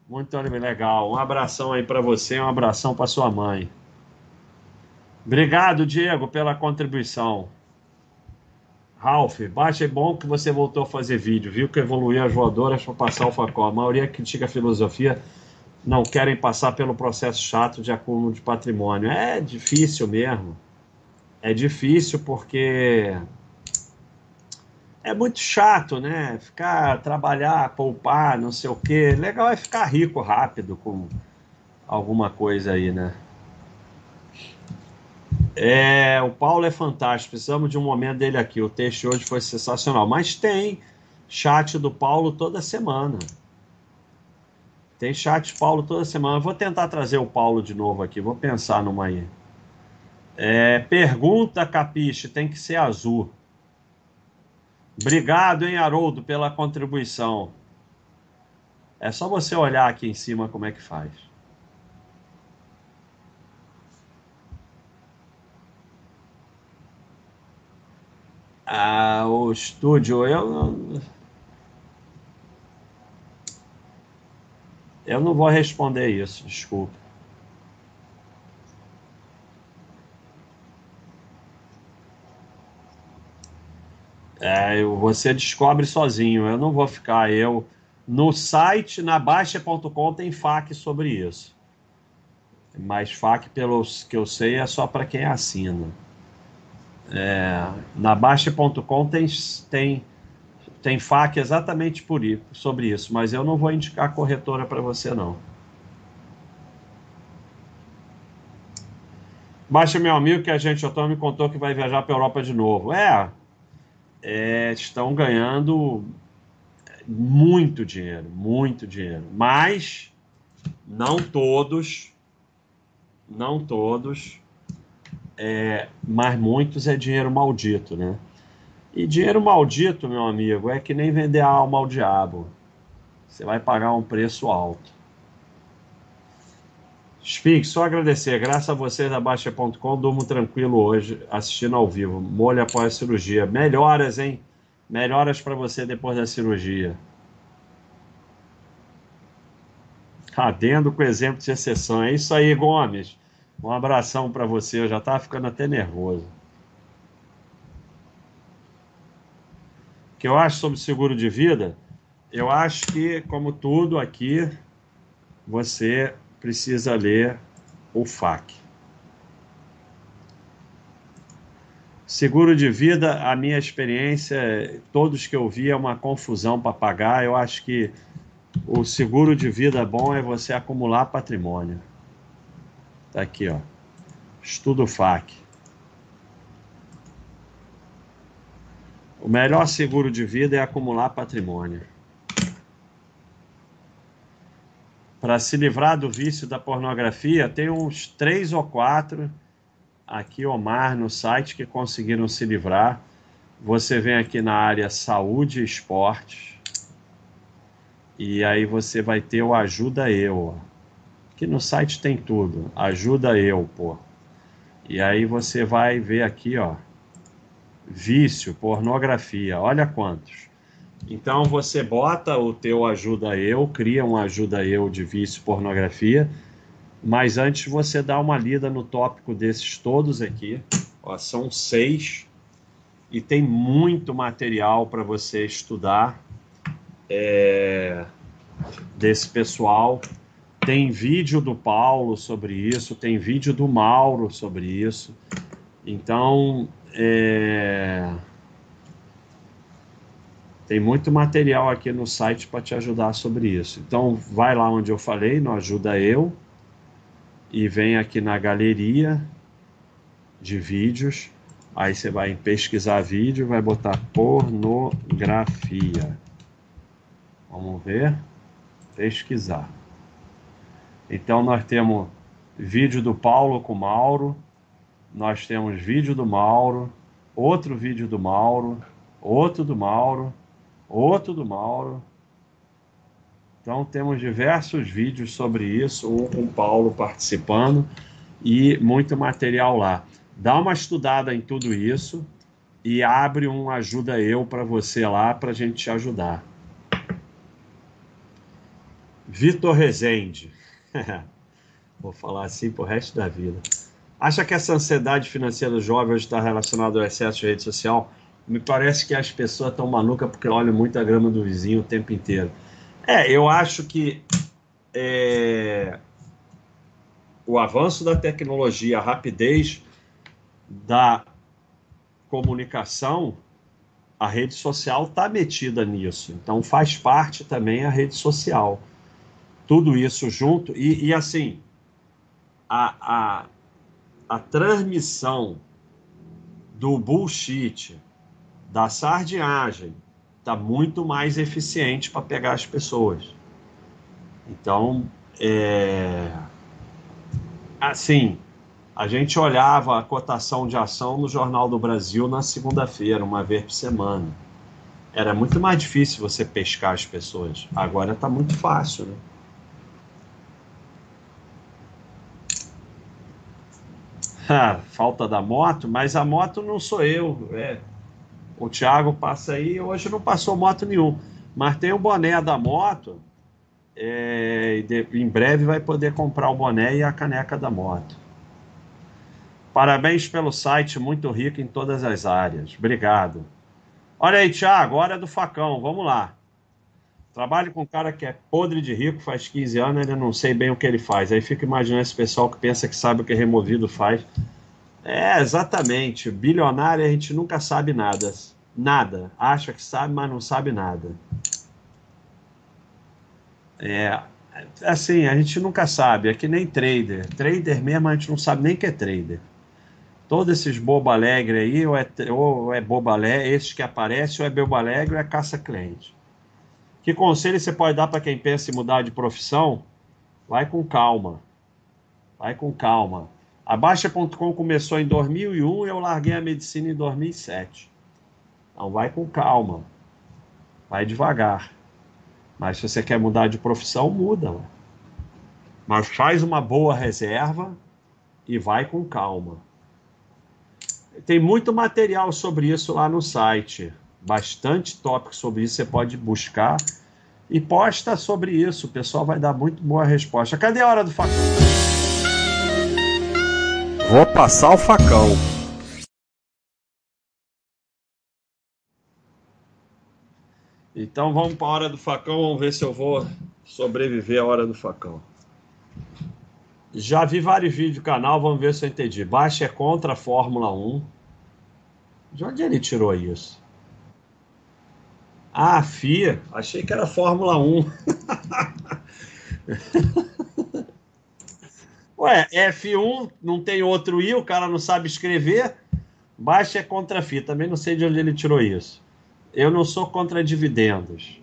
Muito legal. Um abração aí para você, um abração para sua mãe. Obrigado, Diego, pela contribuição. Ralph, baixa é bom que você voltou a fazer vídeo, viu que evoluiu as voadoras para passar o facó. A maioria critica a filosofia, não querem passar pelo processo chato de acúmulo de patrimônio. É difícil mesmo é difícil porque é muito chato, né? Ficar, trabalhar, poupar, não sei o quê. Legal é ficar rico rápido com alguma coisa aí, né? É, o Paulo é fantástico. Precisamos de um momento dele aqui. O texto hoje foi sensacional. Mas tem chat do Paulo toda semana. Tem chat Paulo toda semana. vou tentar trazer o Paulo de novo aqui. Vou pensar numa aí. É, pergunta, Capiche, tem que ser azul. Obrigado, hein, Haroldo, pela contribuição. É só você olhar aqui em cima como é que faz. Ah, o estúdio, eu. Eu não vou responder isso, desculpa. É, você descobre sozinho. Eu não vou ficar. Eu no site na Baixa.com tem FAQ sobre isso. Mas FAQ, pelos que eu sei, é só para quem assina. É, na Baixa.com tem, tem, tem FAQ exatamente por sobre isso, mas eu não vou indicar corretora para você, não. Baixa, meu amigo, que a gente já me contou que vai viajar para a Europa de novo. É, é, estão ganhando muito dinheiro, muito dinheiro. Mas não todos, não todos, é, mas muitos é dinheiro maldito, né? E dinheiro maldito, meu amigo, é que nem vender a alma ao diabo. Você vai pagar um preço alto. Spink, só agradecer. Graças a vocês da Baixa.com, durmo tranquilo hoje, assistindo ao vivo. Molho após a cirurgia. Melhoras, hein? Melhoras para você depois da cirurgia. Adendo com exemplo de exceção. É isso aí, Gomes. Um abração para você. Eu já estava ficando até nervoso. que eu acho sobre seguro de vida, eu acho que, como tudo aqui, você precisa ler o FAQ. Seguro de vida, a minha experiência, todos que eu vi é uma confusão para pagar. Eu acho que o seguro de vida bom é você acumular patrimônio. Tá aqui, ó. Estudo FAQ. O melhor seguro de vida é acumular patrimônio. Para se livrar do vício da pornografia, tem uns três ou quatro aqui, Omar, no site que conseguiram se livrar. Você vem aqui na área saúde e esportes. E aí você vai ter o Ajuda Eu. Aqui no site tem tudo. Ajuda Eu, pô. E aí você vai ver aqui, ó vício, pornografia, olha quantos. Então você bota o teu ajuda eu, cria um ajuda eu de vício, pornografia, mas antes você dá uma lida no tópico desses todos aqui. Ó, são seis e tem muito material para você estudar é, desse pessoal. Tem vídeo do Paulo sobre isso, tem vídeo do Mauro sobre isso. Então, é... Tem muito material aqui no site para te ajudar sobre isso. Então, vai lá onde eu falei, no Ajuda Eu, e vem aqui na galeria de vídeos. Aí você vai em pesquisar vídeo, vai botar pornografia. Vamos ver? Pesquisar. Então, nós temos vídeo do Paulo com Mauro nós temos vídeo do Mauro, outro vídeo do Mauro, outro do Mauro, outro do Mauro. Então temos diversos vídeos sobre isso, um com Paulo participando e muito material lá. Dá uma estudada em tudo isso e abre um ajuda eu para você lá para a gente te ajudar. Vitor Rezende. Vou falar assim pro resto da vida. Acha que essa ansiedade financeira jovem está relacionada ao excesso de rede social? Me parece que as pessoas estão malucas porque olham muito a grama do vizinho o tempo inteiro. É, eu acho que é, o avanço da tecnologia, a rapidez da comunicação, a rede social está metida nisso. Então faz parte também a rede social. Tudo isso junto. E, e assim, a, a, a transmissão do bullshit, da sardinhagem, está muito mais eficiente para pegar as pessoas. Então, é... assim, a gente olhava a cotação de ação no Jornal do Brasil na segunda-feira, uma vez por semana. Era muito mais difícil você pescar as pessoas. Agora está muito fácil, né? falta da moto, mas a moto não sou eu. É. O Thiago passa aí, hoje não passou moto nenhum. Mas tem o boné da moto. É, de, em breve vai poder comprar o boné e a caneca da moto. Parabéns pelo site, muito rico em todas as áreas. Obrigado. Olha aí, Thiago, hora do facão, vamos lá. Trabalho com um cara que é podre de rico, faz 15 anos, ele não sei bem o que ele faz. Aí fica imaginando esse pessoal que pensa que sabe o que removido faz. É, exatamente. Bilionário a gente nunca sabe nada. Nada. Acha que sabe, mas não sabe nada. É, assim, a gente nunca sabe. É que nem trader. Trader mesmo a gente não sabe nem que é trader. Todos esses bobo alegre aí, ou é, ou é bobo alegre, esses que aparecem, ou é bobo alegre, ou é caça-cliente. Que conselho você pode dar para quem pensa em mudar de profissão? Vai com calma. Vai com calma. A Baixa.com começou em 2001 e eu larguei a medicina em 2007. Então vai com calma. Vai devagar. Mas se você quer mudar de profissão, muda. Mas faz uma boa reserva e vai com calma. Tem muito material sobre isso lá no site bastante tópico sobre isso, você pode buscar e posta sobre isso. O pessoal vai dar muito boa resposta. Cadê a hora do facão? Vou passar o facão. Então vamos para a hora do facão, vamos ver se eu vou sobreviver à hora do facão. Já vi vários vídeos do canal, vamos ver se eu entendi. Baixa é contra a Fórmula 1. De onde ele tirou isso? Ah, FIA. Achei que era Fórmula 1. Ué, F1 não tem outro I, o cara não sabe escrever. Baixa é contra a FIA. Também não sei de onde ele tirou isso. Eu não sou contra dividendos.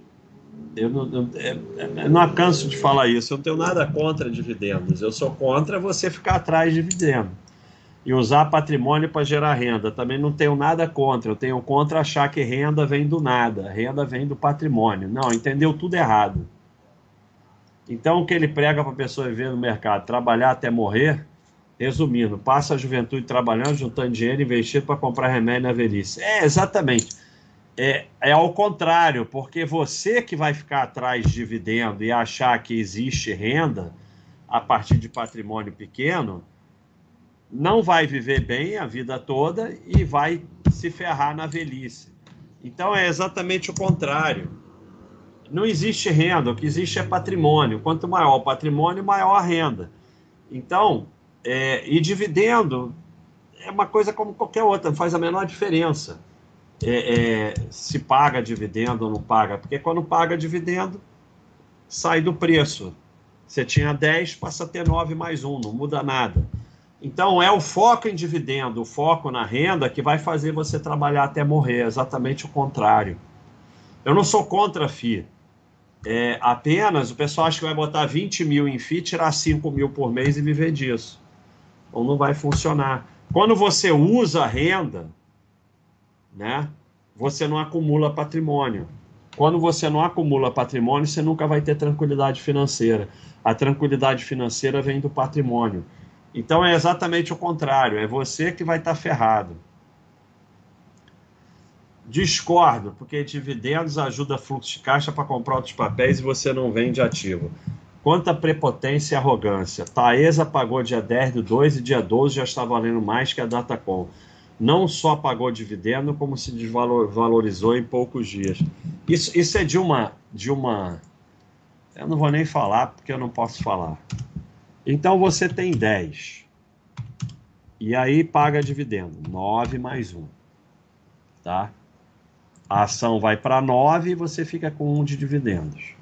Eu não, eu, eu não canso de falar isso. Eu não tenho nada contra dividendos. Eu sou contra você ficar atrás de dividendos e usar patrimônio para gerar renda. Também não tenho nada contra. Eu tenho contra achar que renda vem do nada, renda vem do patrimônio. Não, entendeu tudo errado. Então, o que ele prega para a pessoa viver no mercado, trabalhar até morrer, resumindo, passa a juventude trabalhando, juntando dinheiro, investindo para comprar remédio na velhice. É, exatamente. É, é ao contrário, porque você que vai ficar atrás de dividendo e achar que existe renda a partir de patrimônio pequeno, não vai viver bem a vida toda e vai se ferrar na velhice. Então é exatamente o contrário. Não existe renda, o que existe é patrimônio. Quanto maior o patrimônio, maior a renda. Então, é, e dividendo é uma coisa como qualquer outra, faz a menor diferença. É, é, se paga dividendo ou não paga, porque quando paga dividendo, sai do preço. Você tinha 10, passa a ter 9 mais 1, não muda nada. Então, é o foco em dividendo, o foco na renda que vai fazer você trabalhar até morrer, exatamente o contrário. Eu não sou contra a FI. É, apenas o pessoal acha que vai botar 20 mil em FI, tirar 5 mil por mês e viver disso. Então não vai funcionar. Quando você usa renda, né, você não acumula patrimônio. Quando você não acumula patrimônio, você nunca vai ter tranquilidade financeira. A tranquilidade financeira vem do patrimônio. Então é exatamente o contrário, é você que vai estar tá ferrado. Discordo, porque dividendos ajuda fluxo de caixa para comprar outros papéis e você não vende ativo. Quanta prepotência e arrogância. Taesa pagou dia 10 do 2 e dia 12 já está valendo mais que a Datacom. Não só pagou dividendo, como se desvalorizou em poucos dias. Isso, isso é de uma, de uma. Eu não vou nem falar porque eu não posso falar. Então você tem 10. E aí paga dividendo, 9 mais 1. Tá? A ação vai para 9 e você fica com 1 de dividendos.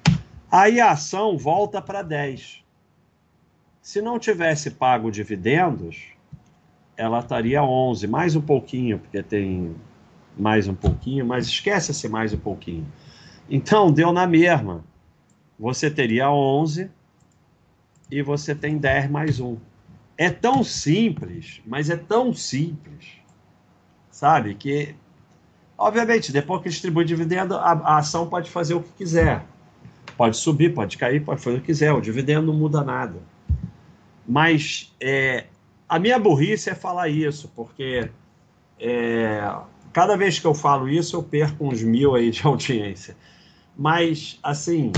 Aí a ação volta para 10. Se não tivesse pago dividendos, ela estaria 11, mais um pouquinho, porque tem mais um pouquinho, mas esquece esse mais um pouquinho. Então deu na mesma. Você teria 11 e você tem 10 mais 1. É tão simples, mas é tão simples, sabe? Que, obviamente, depois que distribui dividendo, a, a ação pode fazer o que quiser. Pode subir, pode cair, pode fazer o que quiser. O dividendo não muda nada. Mas é, a minha burrice é falar isso, porque é, cada vez que eu falo isso, eu perco uns mil aí de audiência. Mas, assim,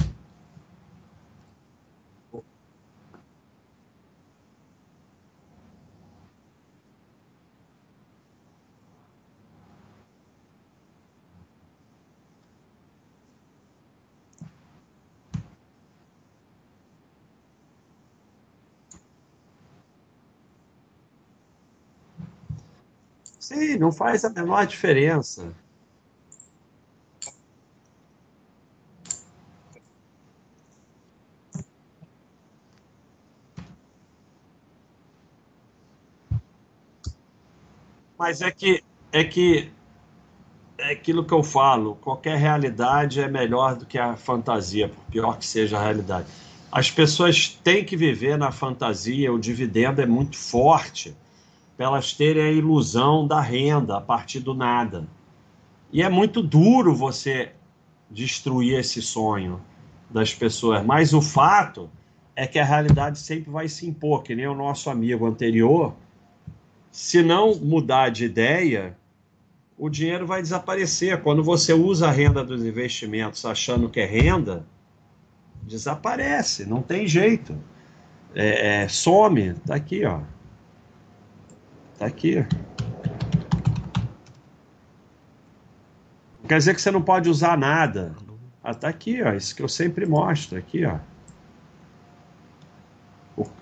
Sim, não faz a menor diferença. Mas é que é que é aquilo que eu falo, qualquer realidade é melhor do que a fantasia, por pior que seja a realidade. As pessoas têm que viver na fantasia, o dividendo é muito forte para elas terem a ilusão da renda a partir do nada. E é muito duro você destruir esse sonho das pessoas, mas o fato é que a realidade sempre vai se impor, que nem o nosso amigo anterior. Se não mudar de ideia, o dinheiro vai desaparecer. Quando você usa a renda dos investimentos achando que é renda, desaparece, não tem jeito. É, é, some, tá aqui, ó. Tá aqui. Quer dizer que você não pode usar nada. Ah, tá aqui, ó, isso que eu sempre mostro, aqui, ó.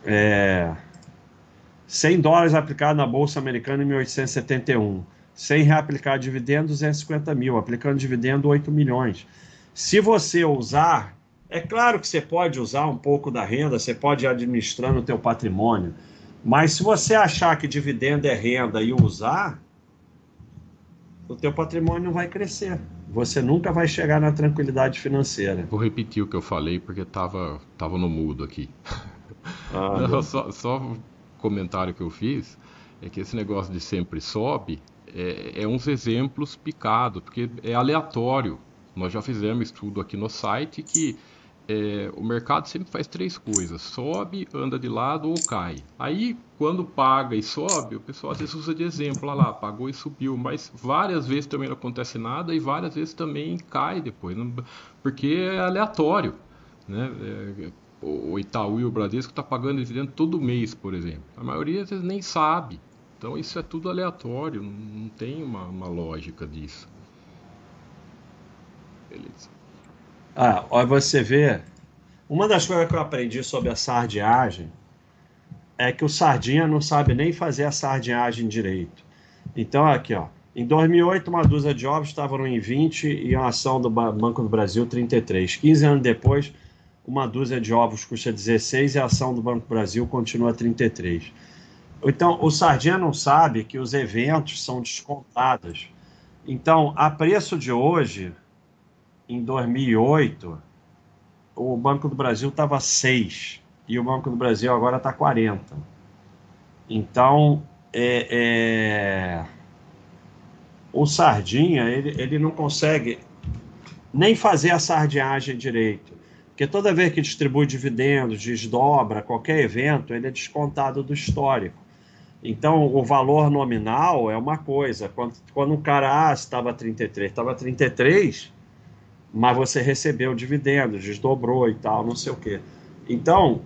É, 100 dólares aplicado na Bolsa Americana em 1871. 100 reaplicar dividendo, 250 mil. Aplicando dividendo, 8 milhões. Se você usar, é claro que você pode usar um pouco da renda, você pode ir administrando o teu patrimônio, mas se você achar que dividendo é renda e usar, o teu patrimônio não vai crescer. Você nunca vai chegar na tranquilidade financeira. Vou repetir o que eu falei porque estava tava no mudo aqui. Ah, não, só, só comentário que eu fiz é que esse negócio de sempre sobe é, é uns exemplos picados, porque é aleatório. Nós já fizemos estudo aqui no site que é, o mercado sempre faz três coisas: sobe, anda de lado ou cai. Aí, quando paga e sobe, o pessoal às vezes usa de exemplo: lá, lá pagou e subiu, mas várias vezes também não acontece nada e várias vezes também cai depois, não, porque é aleatório. Né? É, o Itaú e o Bradesco está pagando dividendo todo mês, por exemplo. A maioria às vezes nem sabe. Então isso é tudo aleatório, não, não tem uma, uma lógica disso. Beleza. Ah, olha, você vê. Uma das coisas que eu aprendi sobre a sardinhagem é que o sardinha não sabe nem fazer a sardinhagem direito. Então, aqui, ó. Em 2008, uma dúzia de ovos estavam em 20 e a ação do Banco do Brasil 33. 15 anos depois, uma dúzia de ovos custa 16 e a ação do Banco do Brasil continua 33. Então, o sardinha não sabe que os eventos são descontados. Então, a preço de hoje, em 2008, o Banco do Brasil estava 6 e o Banco do Brasil agora está 40. Então, é, é... o Sardinha, ele, ele não consegue nem fazer a sardinhagem direito. Porque toda vez que distribui dividendos, desdobra qualquer evento, ele é descontado do histórico. Então, o valor nominal é uma coisa. Quando, quando o cara ah, estava 33, estava 33, mas você recebeu dividendos, desdobrou e tal, não sei o quê. Então,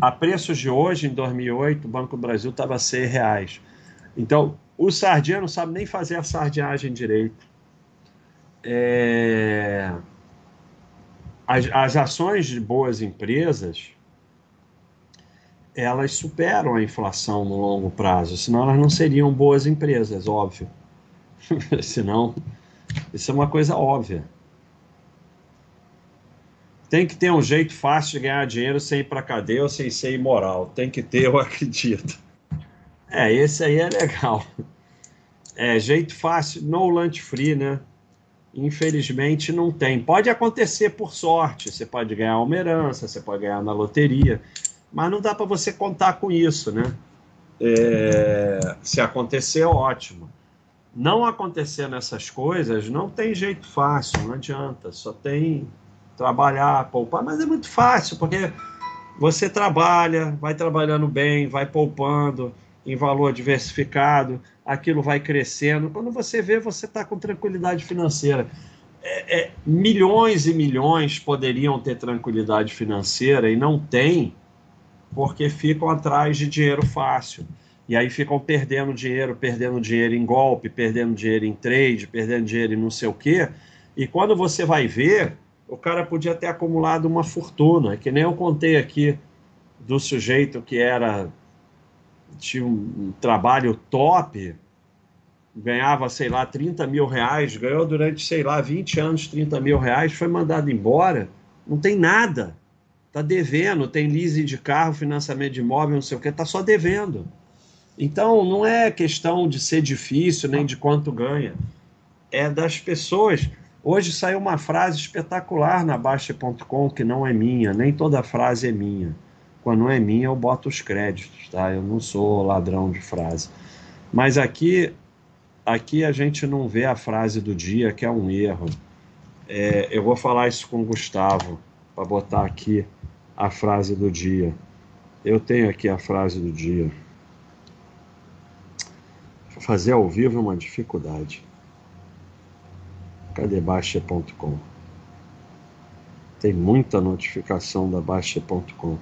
a preços de hoje, em 2008, o Banco do Brasil estava a 6 reais. Então, o sardinha não sabe nem fazer a sardinhagem direito. É... As, as ações de boas empresas, elas superam a inflação no longo prazo, senão elas não seriam boas empresas, óbvio. senão, isso é uma coisa óbvia. Tem que ter um jeito fácil de ganhar dinheiro sem ir para cadeia ou sem ser imoral. Tem que ter, eu acredito. É, esse aí é legal. É, jeito fácil, no lunch free, né? Infelizmente não tem. Pode acontecer por sorte. Você pode ganhar uma herança, você pode ganhar na loteria, mas não dá para você contar com isso, né? É, se acontecer, ótimo. Não acontecendo essas coisas, não tem jeito fácil, não adianta. Só tem trabalhar, poupar, mas é muito fácil, porque você trabalha, vai trabalhando bem, vai poupando em valor diversificado, aquilo vai crescendo. Quando você vê, você está com tranquilidade financeira. É, é, milhões e milhões poderiam ter tranquilidade financeira e não têm, porque ficam atrás de dinheiro fácil. E aí ficam perdendo dinheiro, perdendo dinheiro em golpe, perdendo dinheiro em trade, perdendo dinheiro em não sei o quê. E quando você vai ver, o cara podia ter acumulado uma fortuna, que nem eu contei aqui do sujeito que era tinha um trabalho top, ganhava, sei lá, 30 mil reais, ganhou durante, sei lá, 20 anos 30 mil reais, foi mandado embora, não tem nada, tá devendo, tem leasing de carro, financiamento de imóvel, não sei o que, tá só devendo. Então, não é questão de ser difícil, nem de quanto ganha, é das pessoas Hoje saiu uma frase espetacular na Baixa.com que não é minha, nem toda frase é minha. Quando não é minha, eu boto os créditos, tá? Eu não sou ladrão de frase. Mas aqui, aqui a gente não vê a frase do dia, que é um erro. É, eu vou falar isso com o Gustavo, para botar aqui a frase do dia. Eu tenho aqui a frase do dia. Fazer ao vivo é uma dificuldade. Cadê Baixa.com? Tem muita notificação da Baixa.com.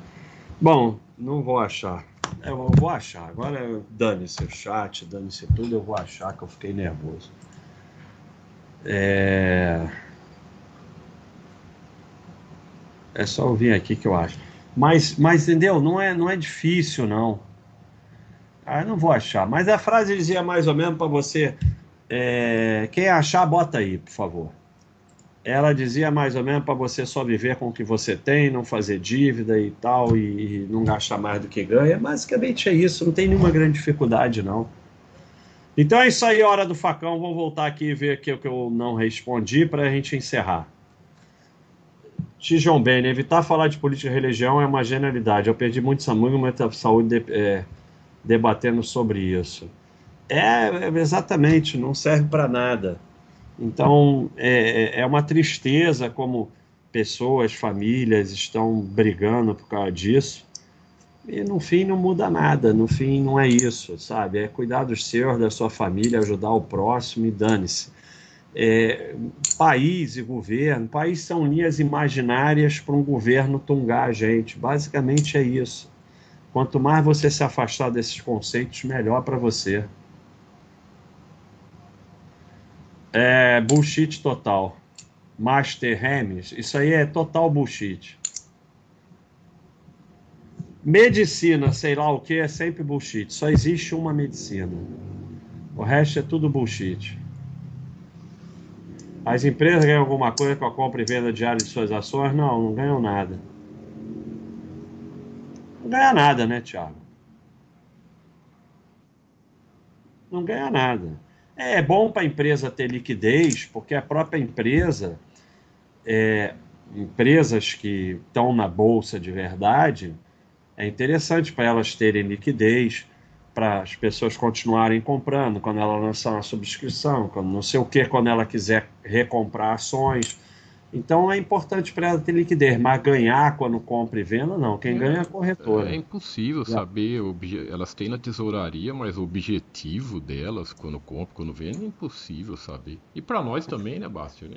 Bom, não vou achar. Eu vou achar. Agora dane-se o chat, dane-se tudo, eu vou achar que eu fiquei nervoso. É... É só eu vir aqui que eu acho. Mas, mas entendeu? Não é, não é difícil, não. Ah, não vou achar. Mas a frase dizia mais ou menos para você. É, quem achar, bota aí, por favor. Ela dizia mais ou menos para você só viver com o que você tem, não fazer dívida e tal, e, e não gastar mais do que ganha. Basicamente é isso, não tem nenhuma grande dificuldade, não. Então é isso aí, hora do facão. Vamos voltar aqui e ver aqui o que eu não respondi para a gente encerrar. Tijon Ben, evitar falar de política e religião é uma genialidade. Eu perdi muito saúde, muita saúde de, é, debatendo sobre isso. É, exatamente, não serve para nada. Então é, é, é uma tristeza como pessoas, famílias estão brigando por causa disso. E no fim não muda nada, no fim não é isso, sabe? É cuidar dos seus, da sua família, ajudar o próximo e dane-se é, país e governo. País são linhas imaginárias para um governo tungar a gente. Basicamente é isso. Quanto mais você se afastar desses conceitos, melhor para você. É bullshit total. Master Hermes, isso aí é total bullshit. Medicina, sei lá o que, é sempre bullshit. Só existe uma medicina. O resto é tudo bullshit. As empresas ganham alguma coisa com a compra e venda diária de suas ações? Não, não ganham nada. Não ganha nada, né, Tiago? Não ganha nada. É bom para a empresa ter liquidez, porque a própria empresa, é, empresas que estão na bolsa de verdade, é interessante para elas terem liquidez para as pessoas continuarem comprando, quando ela lançar uma subscrição, quando não sei o que, quando ela quiser recomprar ações. Então é importante para ela ter liquidez, mas ganhar quando compra e venda, não. Quem é, ganha é a corretora. É impossível é. saber, elas têm na tesouraria, mas o objetivo delas, quando compra, quando vende, é impossível saber. E para nós também, né, Bastio?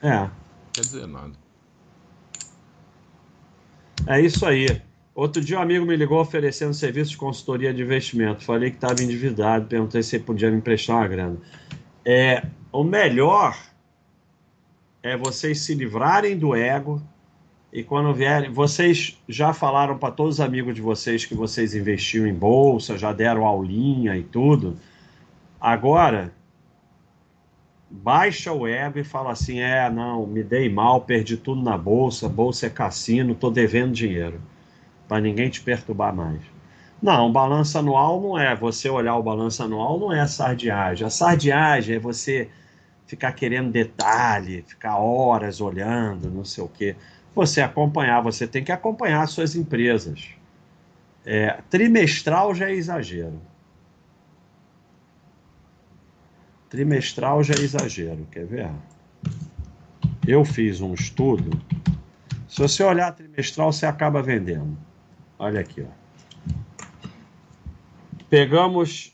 É. Não quer dizer nada. É isso aí. Outro dia um amigo me ligou oferecendo serviço de consultoria de investimento. Falei que estava endividado, perguntei se ele podia me emprestar uma grana. É, o melhor é vocês se livrarem do ego e quando vierem, vocês já falaram para todos os amigos de vocês que vocês investiam em bolsa, já deram aulinha e tudo. Agora baixa o ego e fala assim: "É, não, me dei mal, perdi tudo na bolsa, bolsa é cassino, tô devendo dinheiro" para ninguém te perturbar mais. Não, balanço anual não é. Você olhar o balanço anual não é sardiagem. A sardiagem é você ficar querendo detalhe, ficar horas olhando, não sei o quê. Você acompanhar, você tem que acompanhar suas empresas. É, trimestral já é exagero. Trimestral já é exagero, quer ver? Eu fiz um estudo. Se você olhar trimestral, você acaba vendendo. Olha aqui, ó. Pegamos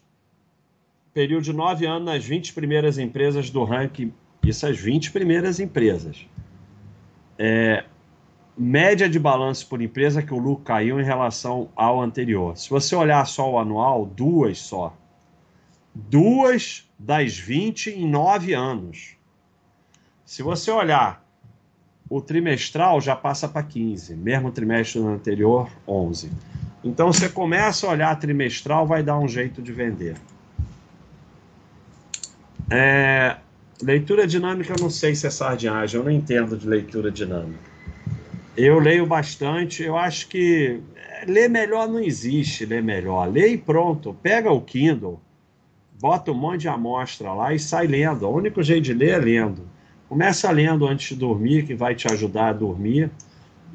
período de nove anos nas 20 primeiras empresas do ranking. Isso as 20 primeiras empresas. É, média de balanço por empresa que o lucro caiu em relação ao anterior. Se você olhar só o anual, duas só. Duas das 20 em nove anos. Se você olhar o trimestral já passa para 15, mesmo trimestre anterior, 11. Então você começa a olhar trimestral, vai dar um jeito de vender. É, leitura dinâmica, eu não sei se é sardinhagem, eu não entendo de leitura dinâmica. Eu leio bastante, eu acho que é, ler melhor não existe, ler melhor. Lê e pronto, pega o Kindle, bota um monte de amostra lá e sai lendo. O único jeito de ler é lendo. Começa lendo antes de dormir, que vai te ajudar a dormir.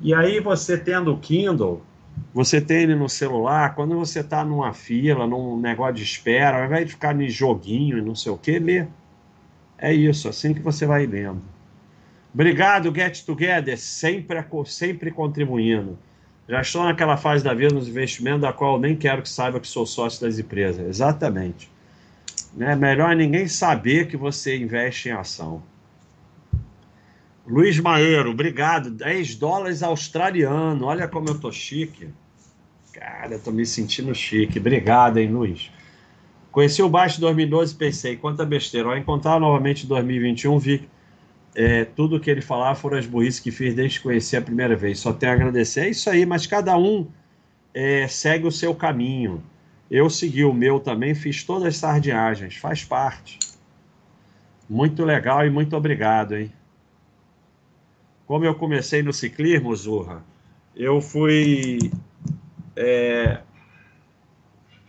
E aí você tendo o Kindle, você tem ele no celular, quando você está numa fila, num negócio de espera, ao invés de ficar em joguinho e não sei o que, lê. É isso, assim que você vai lendo. Obrigado, Get Together, sempre, sempre contribuindo. Já estou naquela fase da vida nos investimentos da qual nem quero que saiba que sou sócio das empresas. Exatamente. É melhor ninguém saber que você investe em ação. Luiz Maeiro, obrigado. 10 dólares australiano. Olha como eu tô chique. Cara, eu tô me sentindo chique. Obrigado, hein, Luiz. Conheci o baixo em 2012 e pensei, quanta besteira. Ao encontrar novamente em 2021, vi é, tudo que ele falava foram as burrices que fiz desde que conheci a primeira vez. Só tenho a agradecer. É isso aí, mas cada um é, segue o seu caminho. Eu segui o meu também, fiz todas as sardinhagens, faz parte. Muito legal e muito obrigado, hein? Como eu comecei no ciclismo, Zurra, eu fui. É,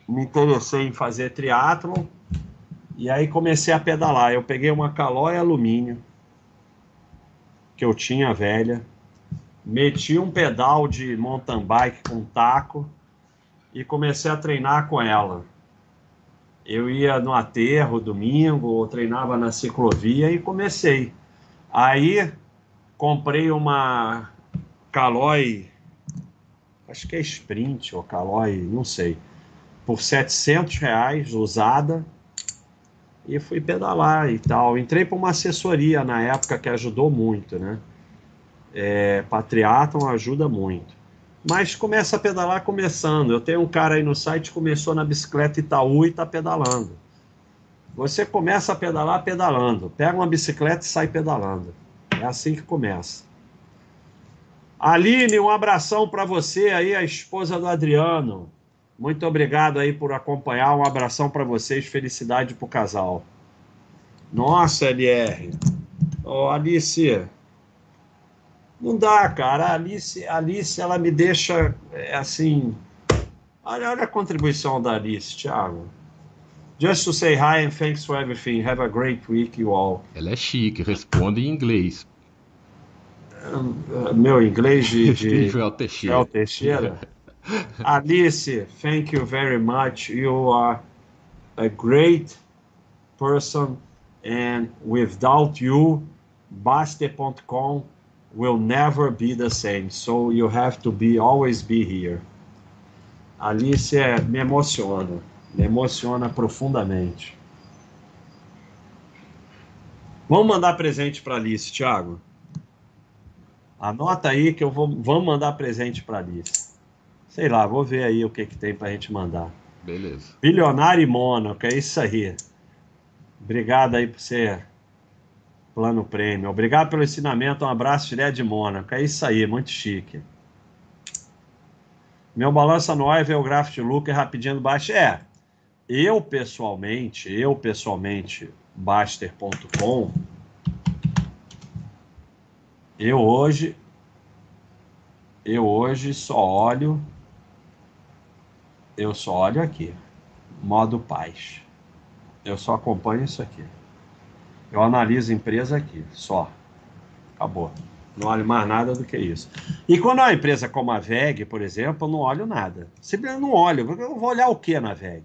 me interessei em fazer triatlon e aí comecei a pedalar. Eu peguei uma calói alumínio que eu tinha velha, meti um pedal de mountain bike com taco e comecei a treinar com ela. Eu ia no aterro domingo, ou treinava na ciclovia e comecei. Aí comprei uma Caloi, acho que é Sprint ou Caloi, não sei, por 700 reais usada e fui pedalar e tal. Entrei para uma assessoria na época que ajudou muito, né? É, Patriaton ajuda muito. Mas começa a pedalar começando. Eu tenho um cara aí no site que começou na bicicleta Itaú e está pedalando. Você começa a pedalar pedalando. Pega uma bicicleta e sai pedalando. É assim que começa. Aline, um abração para você aí, a esposa do Adriano. Muito obrigado aí por acompanhar. Um abração para vocês. Felicidade para o casal. Nossa, LR. Oh, Alice. Não dá, cara. A Alice, Alice, ela me deixa é, assim. Olha, olha a contribuição da Alice, Thiago. Just to say hi and thanks for everything. Have a great week, you all. Ela é chique, responde em inglês. Meu inglês de, de Joel Teixeira. Joel Teixeira. Alice, thank you very much. You are a great person, and without you, Baste.com will never be the same. So you have to be always be here. Alice me emociona, me emociona profundamente. Vamos mandar presente para Alice, Thiago. Anota aí que eu vou, vamos mandar presente para Alice. Sei lá, vou ver aí o que, que tem pra gente mandar. Beleza. Bilionário e Mônaco, é isso aí. Obrigado aí por ser plano prêmio. Obrigado pelo ensinamento, um abraço direto de Mônaco. É isso aí, muito chique. Meu balanço anual é ver o gráfico de lucro rapidinho baixo. É, eu pessoalmente, eu pessoalmente, Baster.com, eu hoje, eu hoje só olho eu só olho aqui, modo paz. Eu só acompanho isso aqui. Eu analiso a empresa aqui, só. Acabou. Não olho mais nada do que isso. E quando é uma empresa como a VEG, por exemplo, eu não olho nada. Simplesmente não olho. Eu vou olhar o que na VEG?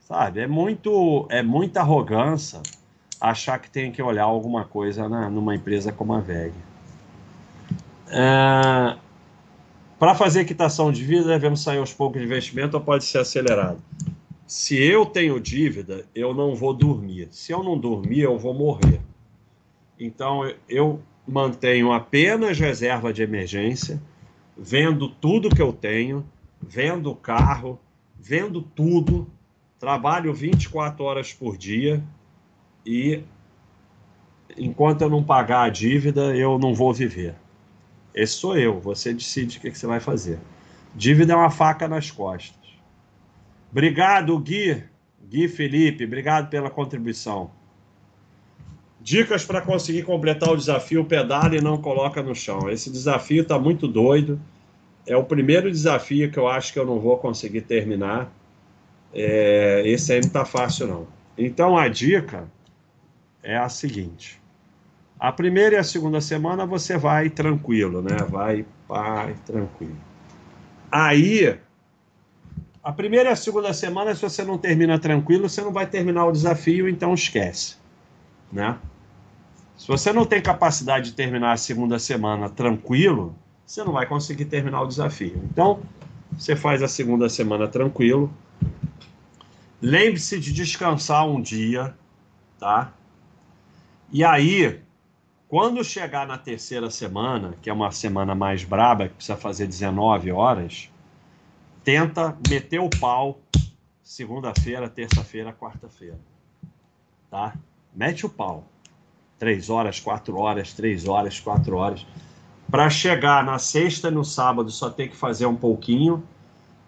Sabe? É muito, é muita arrogância achar que tem que olhar alguma coisa na, numa empresa como a VEG. É, para fazer quitação de dívida, devemos sair aos poucos de investimento ou pode ser acelerado? Se eu tenho dívida, eu não vou dormir. Se eu não dormir, eu vou morrer. Então, eu mantenho apenas reserva de emergência, vendo tudo que eu tenho, vendo o carro, vendo tudo, trabalho 24 horas por dia e enquanto eu não pagar a dívida, eu não vou viver. Esse sou eu, você decide o que, você vai fazer. Dívida é uma faca nas costas. Obrigado, Gui. Gui Felipe, obrigado pela contribuição. Dicas para conseguir completar o desafio pedala e não coloca no chão. Esse desafio está muito doido. É o primeiro desafio que eu acho que eu não vou conseguir terminar. É, esse aí não está fácil, não. Então a dica é a seguinte: a primeira e a segunda semana você vai tranquilo, né? Vai, vai tranquilo. Aí, a primeira e a segunda semana, se você não termina tranquilo, você não vai terminar o desafio, então esquece, né? Se você não tem capacidade de terminar a segunda semana tranquilo, você não vai conseguir terminar o desafio. Então, você faz a segunda semana tranquilo. Lembre-se de descansar um dia, tá? E aí, quando chegar na terceira semana, que é uma semana mais braba, que precisa fazer 19 horas, tenta meter o pau segunda-feira, terça-feira, quarta-feira. Tá? Mete o pau. três horas, quatro horas, três horas, quatro horas. Para chegar na sexta e no sábado, só tem que fazer um pouquinho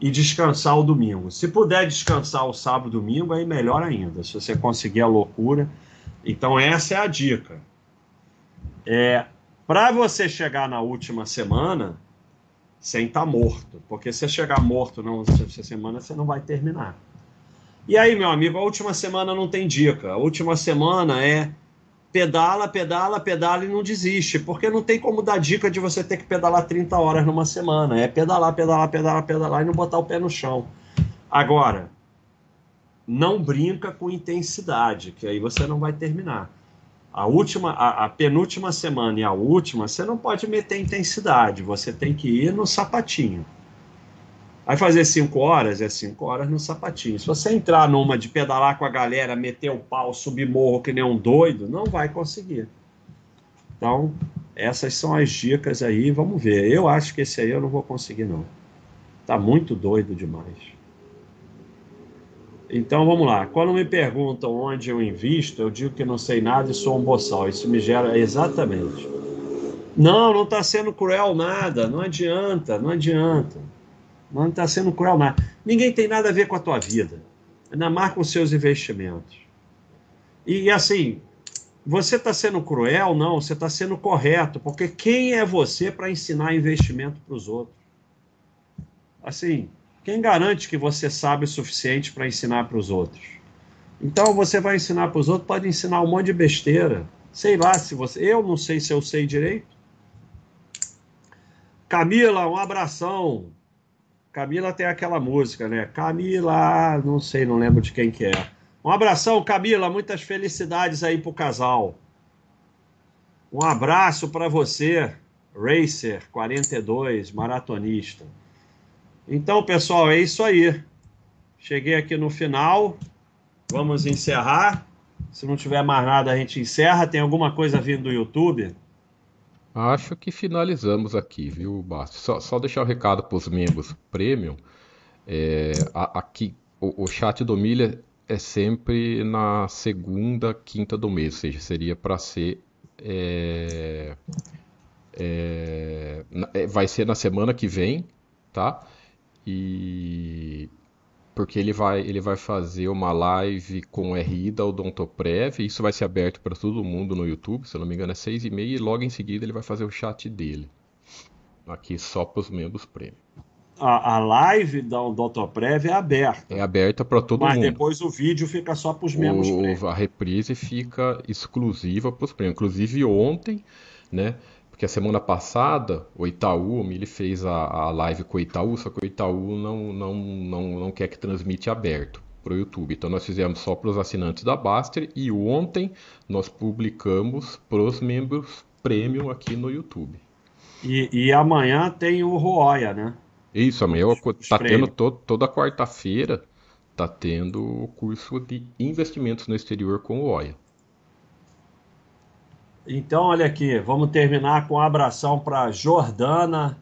e descansar o domingo. Se puder descansar o sábado e domingo, aí melhor ainda. Se você conseguir a loucura. Então, essa é a dica. É, Para você chegar na última semana sem estar tá morto, porque se chegar morto na última semana, você não vai terminar. E aí, meu amigo, a última semana não tem dica. A última semana é pedala, pedala, pedala e não desiste, porque não tem como dar dica de você ter que pedalar 30 horas numa semana. É pedalar, pedalar, pedalar, pedalar e não botar o pé no chão. Agora, não brinca com intensidade, que aí você não vai terminar. A última, a, a penúltima semana e a última, você não pode meter intensidade, você tem que ir no sapatinho. Vai fazer cinco horas, é cinco horas no sapatinho. Se você entrar numa de pedalar com a galera, meter o pau, subir morro que nem um doido, não vai conseguir. Então, essas são as dicas aí, vamos ver. Eu acho que esse aí eu não vou conseguir, não. Tá muito doido demais. Então vamos lá. Quando me perguntam onde eu invisto, eu digo que não sei nada e sou um boçal. Isso me gera exatamente. Não, não está sendo cruel nada. Não adianta, não adianta. Não está sendo cruel nada. Ninguém tem nada a ver com a tua vida. Ainda com os seus investimentos. E, assim, você está sendo cruel? Não, você está sendo correto. Porque quem é você para ensinar investimento para os outros? Assim, quem garante que você sabe o suficiente para ensinar para os outros? Então você vai ensinar para os outros, pode ensinar um monte de besteira. Sei lá se você. Eu não sei se eu sei direito. Camila, um abração. Camila tem aquela música, né? Camila, não sei, não lembro de quem que é. Um abração, Camila, muitas felicidades aí pro casal. Um abraço para você, Racer 42, maratonista. Então, pessoal, é isso aí. Cheguei aqui no final. Vamos encerrar. Se não tiver mais nada, a gente encerra. Tem alguma coisa vindo do YouTube? Acho que finalizamos aqui, viu, Basti? Só, só deixar o um recado para os membros premium. É, aqui, o, o, chat do Milha é sempre na segunda quinta do mês, ou seja, seria para ser. É, é, é, vai ser na semana que vem, tá? E porque ele vai, ele vai fazer uma live com o RI da Odontoprev, isso vai ser aberto para todo mundo no YouTube, se eu não me engano é seis e meia, e logo em seguida ele vai fazer o chat dele, aqui só para os membros prêmio. A, a, live da Odontoprev é aberta. É aberta para todo mas mundo. Mas depois o vídeo fica só para os membros o, A reprise fica exclusiva para os prêmios. Inclusive ontem, né, porque a semana passada, o Itaú, ele fez a, a live com o Itaú, só que o Itaú não, não, não, não quer que transmite aberto para o YouTube. Então nós fizemos só para os assinantes da Baster e ontem nós publicamos para os membros premium aqui no YouTube. E, e amanhã tem o Roya, né? Isso, amanhã está tendo to, toda quarta-feira está tendo o curso de investimentos no exterior com o Oia. Então, olha aqui, vamos terminar com um abração para Jordana.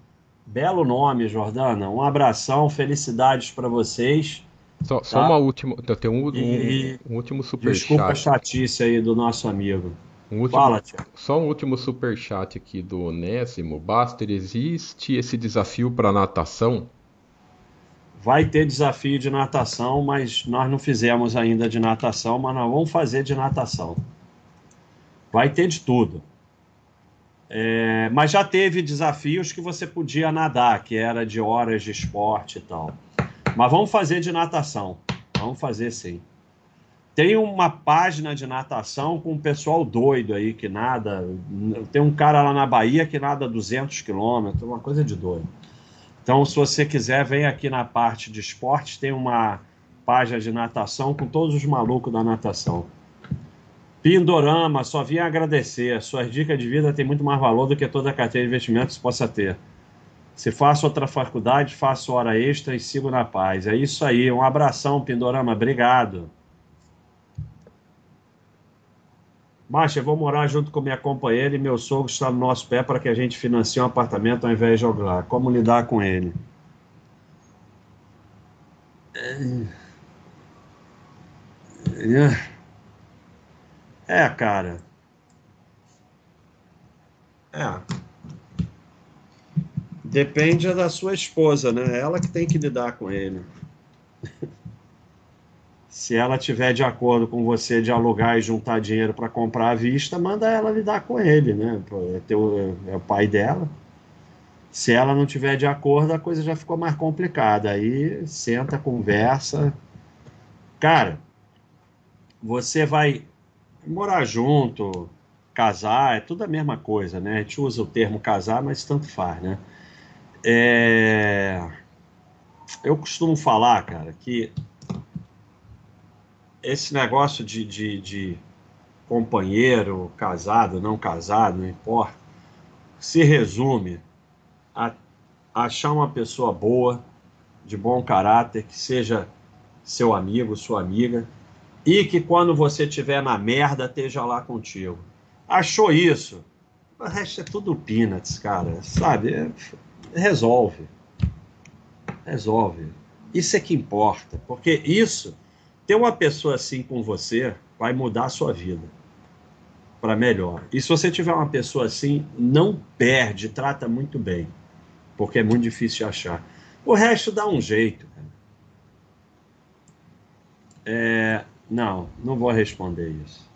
Belo nome, Jordana. Um abração, felicidades para vocês. Só, tá? só, uma última. Tem um, um, um último super desculpa chat. A chatice aí do nosso amigo. Um último, Fala, tia. Só um último super chat aqui do Onésimo. Baster, existe esse desafio para natação? Vai ter desafio de natação, mas nós não fizemos ainda de natação, mas nós vamos fazer de natação. Vai ter de tudo. É, mas já teve desafios que você podia nadar, que era de horas de esporte e tal. Mas vamos fazer de natação. Vamos fazer sim. Tem uma página de natação com um pessoal doido aí que nada. Tem um cara lá na Bahia que nada 200 quilômetros, uma coisa de doido. Então, se você quiser, vem aqui na parte de esporte, tem uma página de natação com todos os malucos da natação. Pindorama, só vim agradecer. Suas dicas de vida têm muito mais valor do que toda a carteira de investimentos possa ter. Se faço outra faculdade, faço hora extra e sigo na paz. É isso aí. Um abração, Pindorama. Obrigado. Eu vou morar junto com minha companheira e meu sogro está no nosso pé para que a gente financie um apartamento ao invés de jogar. Como lidar com ele? É... É. É, cara. É. Depende da sua esposa, né? Ela que tem que lidar com ele. Se ela tiver de acordo com você de alugar e juntar dinheiro para comprar à vista, manda ela lidar com ele, né? É, teu, é o pai dela. Se ela não tiver de acordo, a coisa já ficou mais complicada. Aí senta, conversa. Cara, você vai morar junto, casar, é tudo a mesma coisa, né? A gente usa o termo casar, mas tanto faz, né? É... Eu costumo falar, cara, que esse negócio de, de, de companheiro, casado, não casado, não importa, se resume a achar uma pessoa boa, de bom caráter, que seja seu amigo, sua amiga, e que quando você estiver na merda, esteja lá contigo. Achou isso? O resto é tudo peanuts, cara, sabe? É, resolve. Resolve. Isso é que importa, porque isso, ter uma pessoa assim com você, vai mudar a sua vida para melhor. E se você tiver uma pessoa assim, não perde, trata muito bem porque é muito difícil de achar. O resto dá um jeito. É, não, não vou responder isso.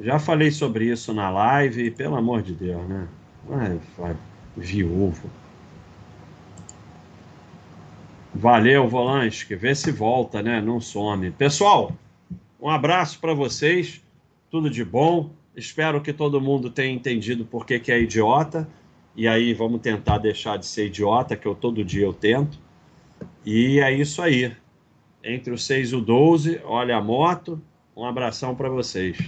Já falei sobre isso na live, pelo amor de Deus, né? Ai, viúvo. Valeu, Volante, vê se volta, né? Não some. Pessoal, um abraço para vocês, tudo de bom. Espero que todo mundo tenha entendido por que, que é idiota e aí vamos tentar deixar de ser idiota, que eu todo dia eu tento. E é isso aí. Entre o 6 e o 12, olha a moto. Um abração para vocês.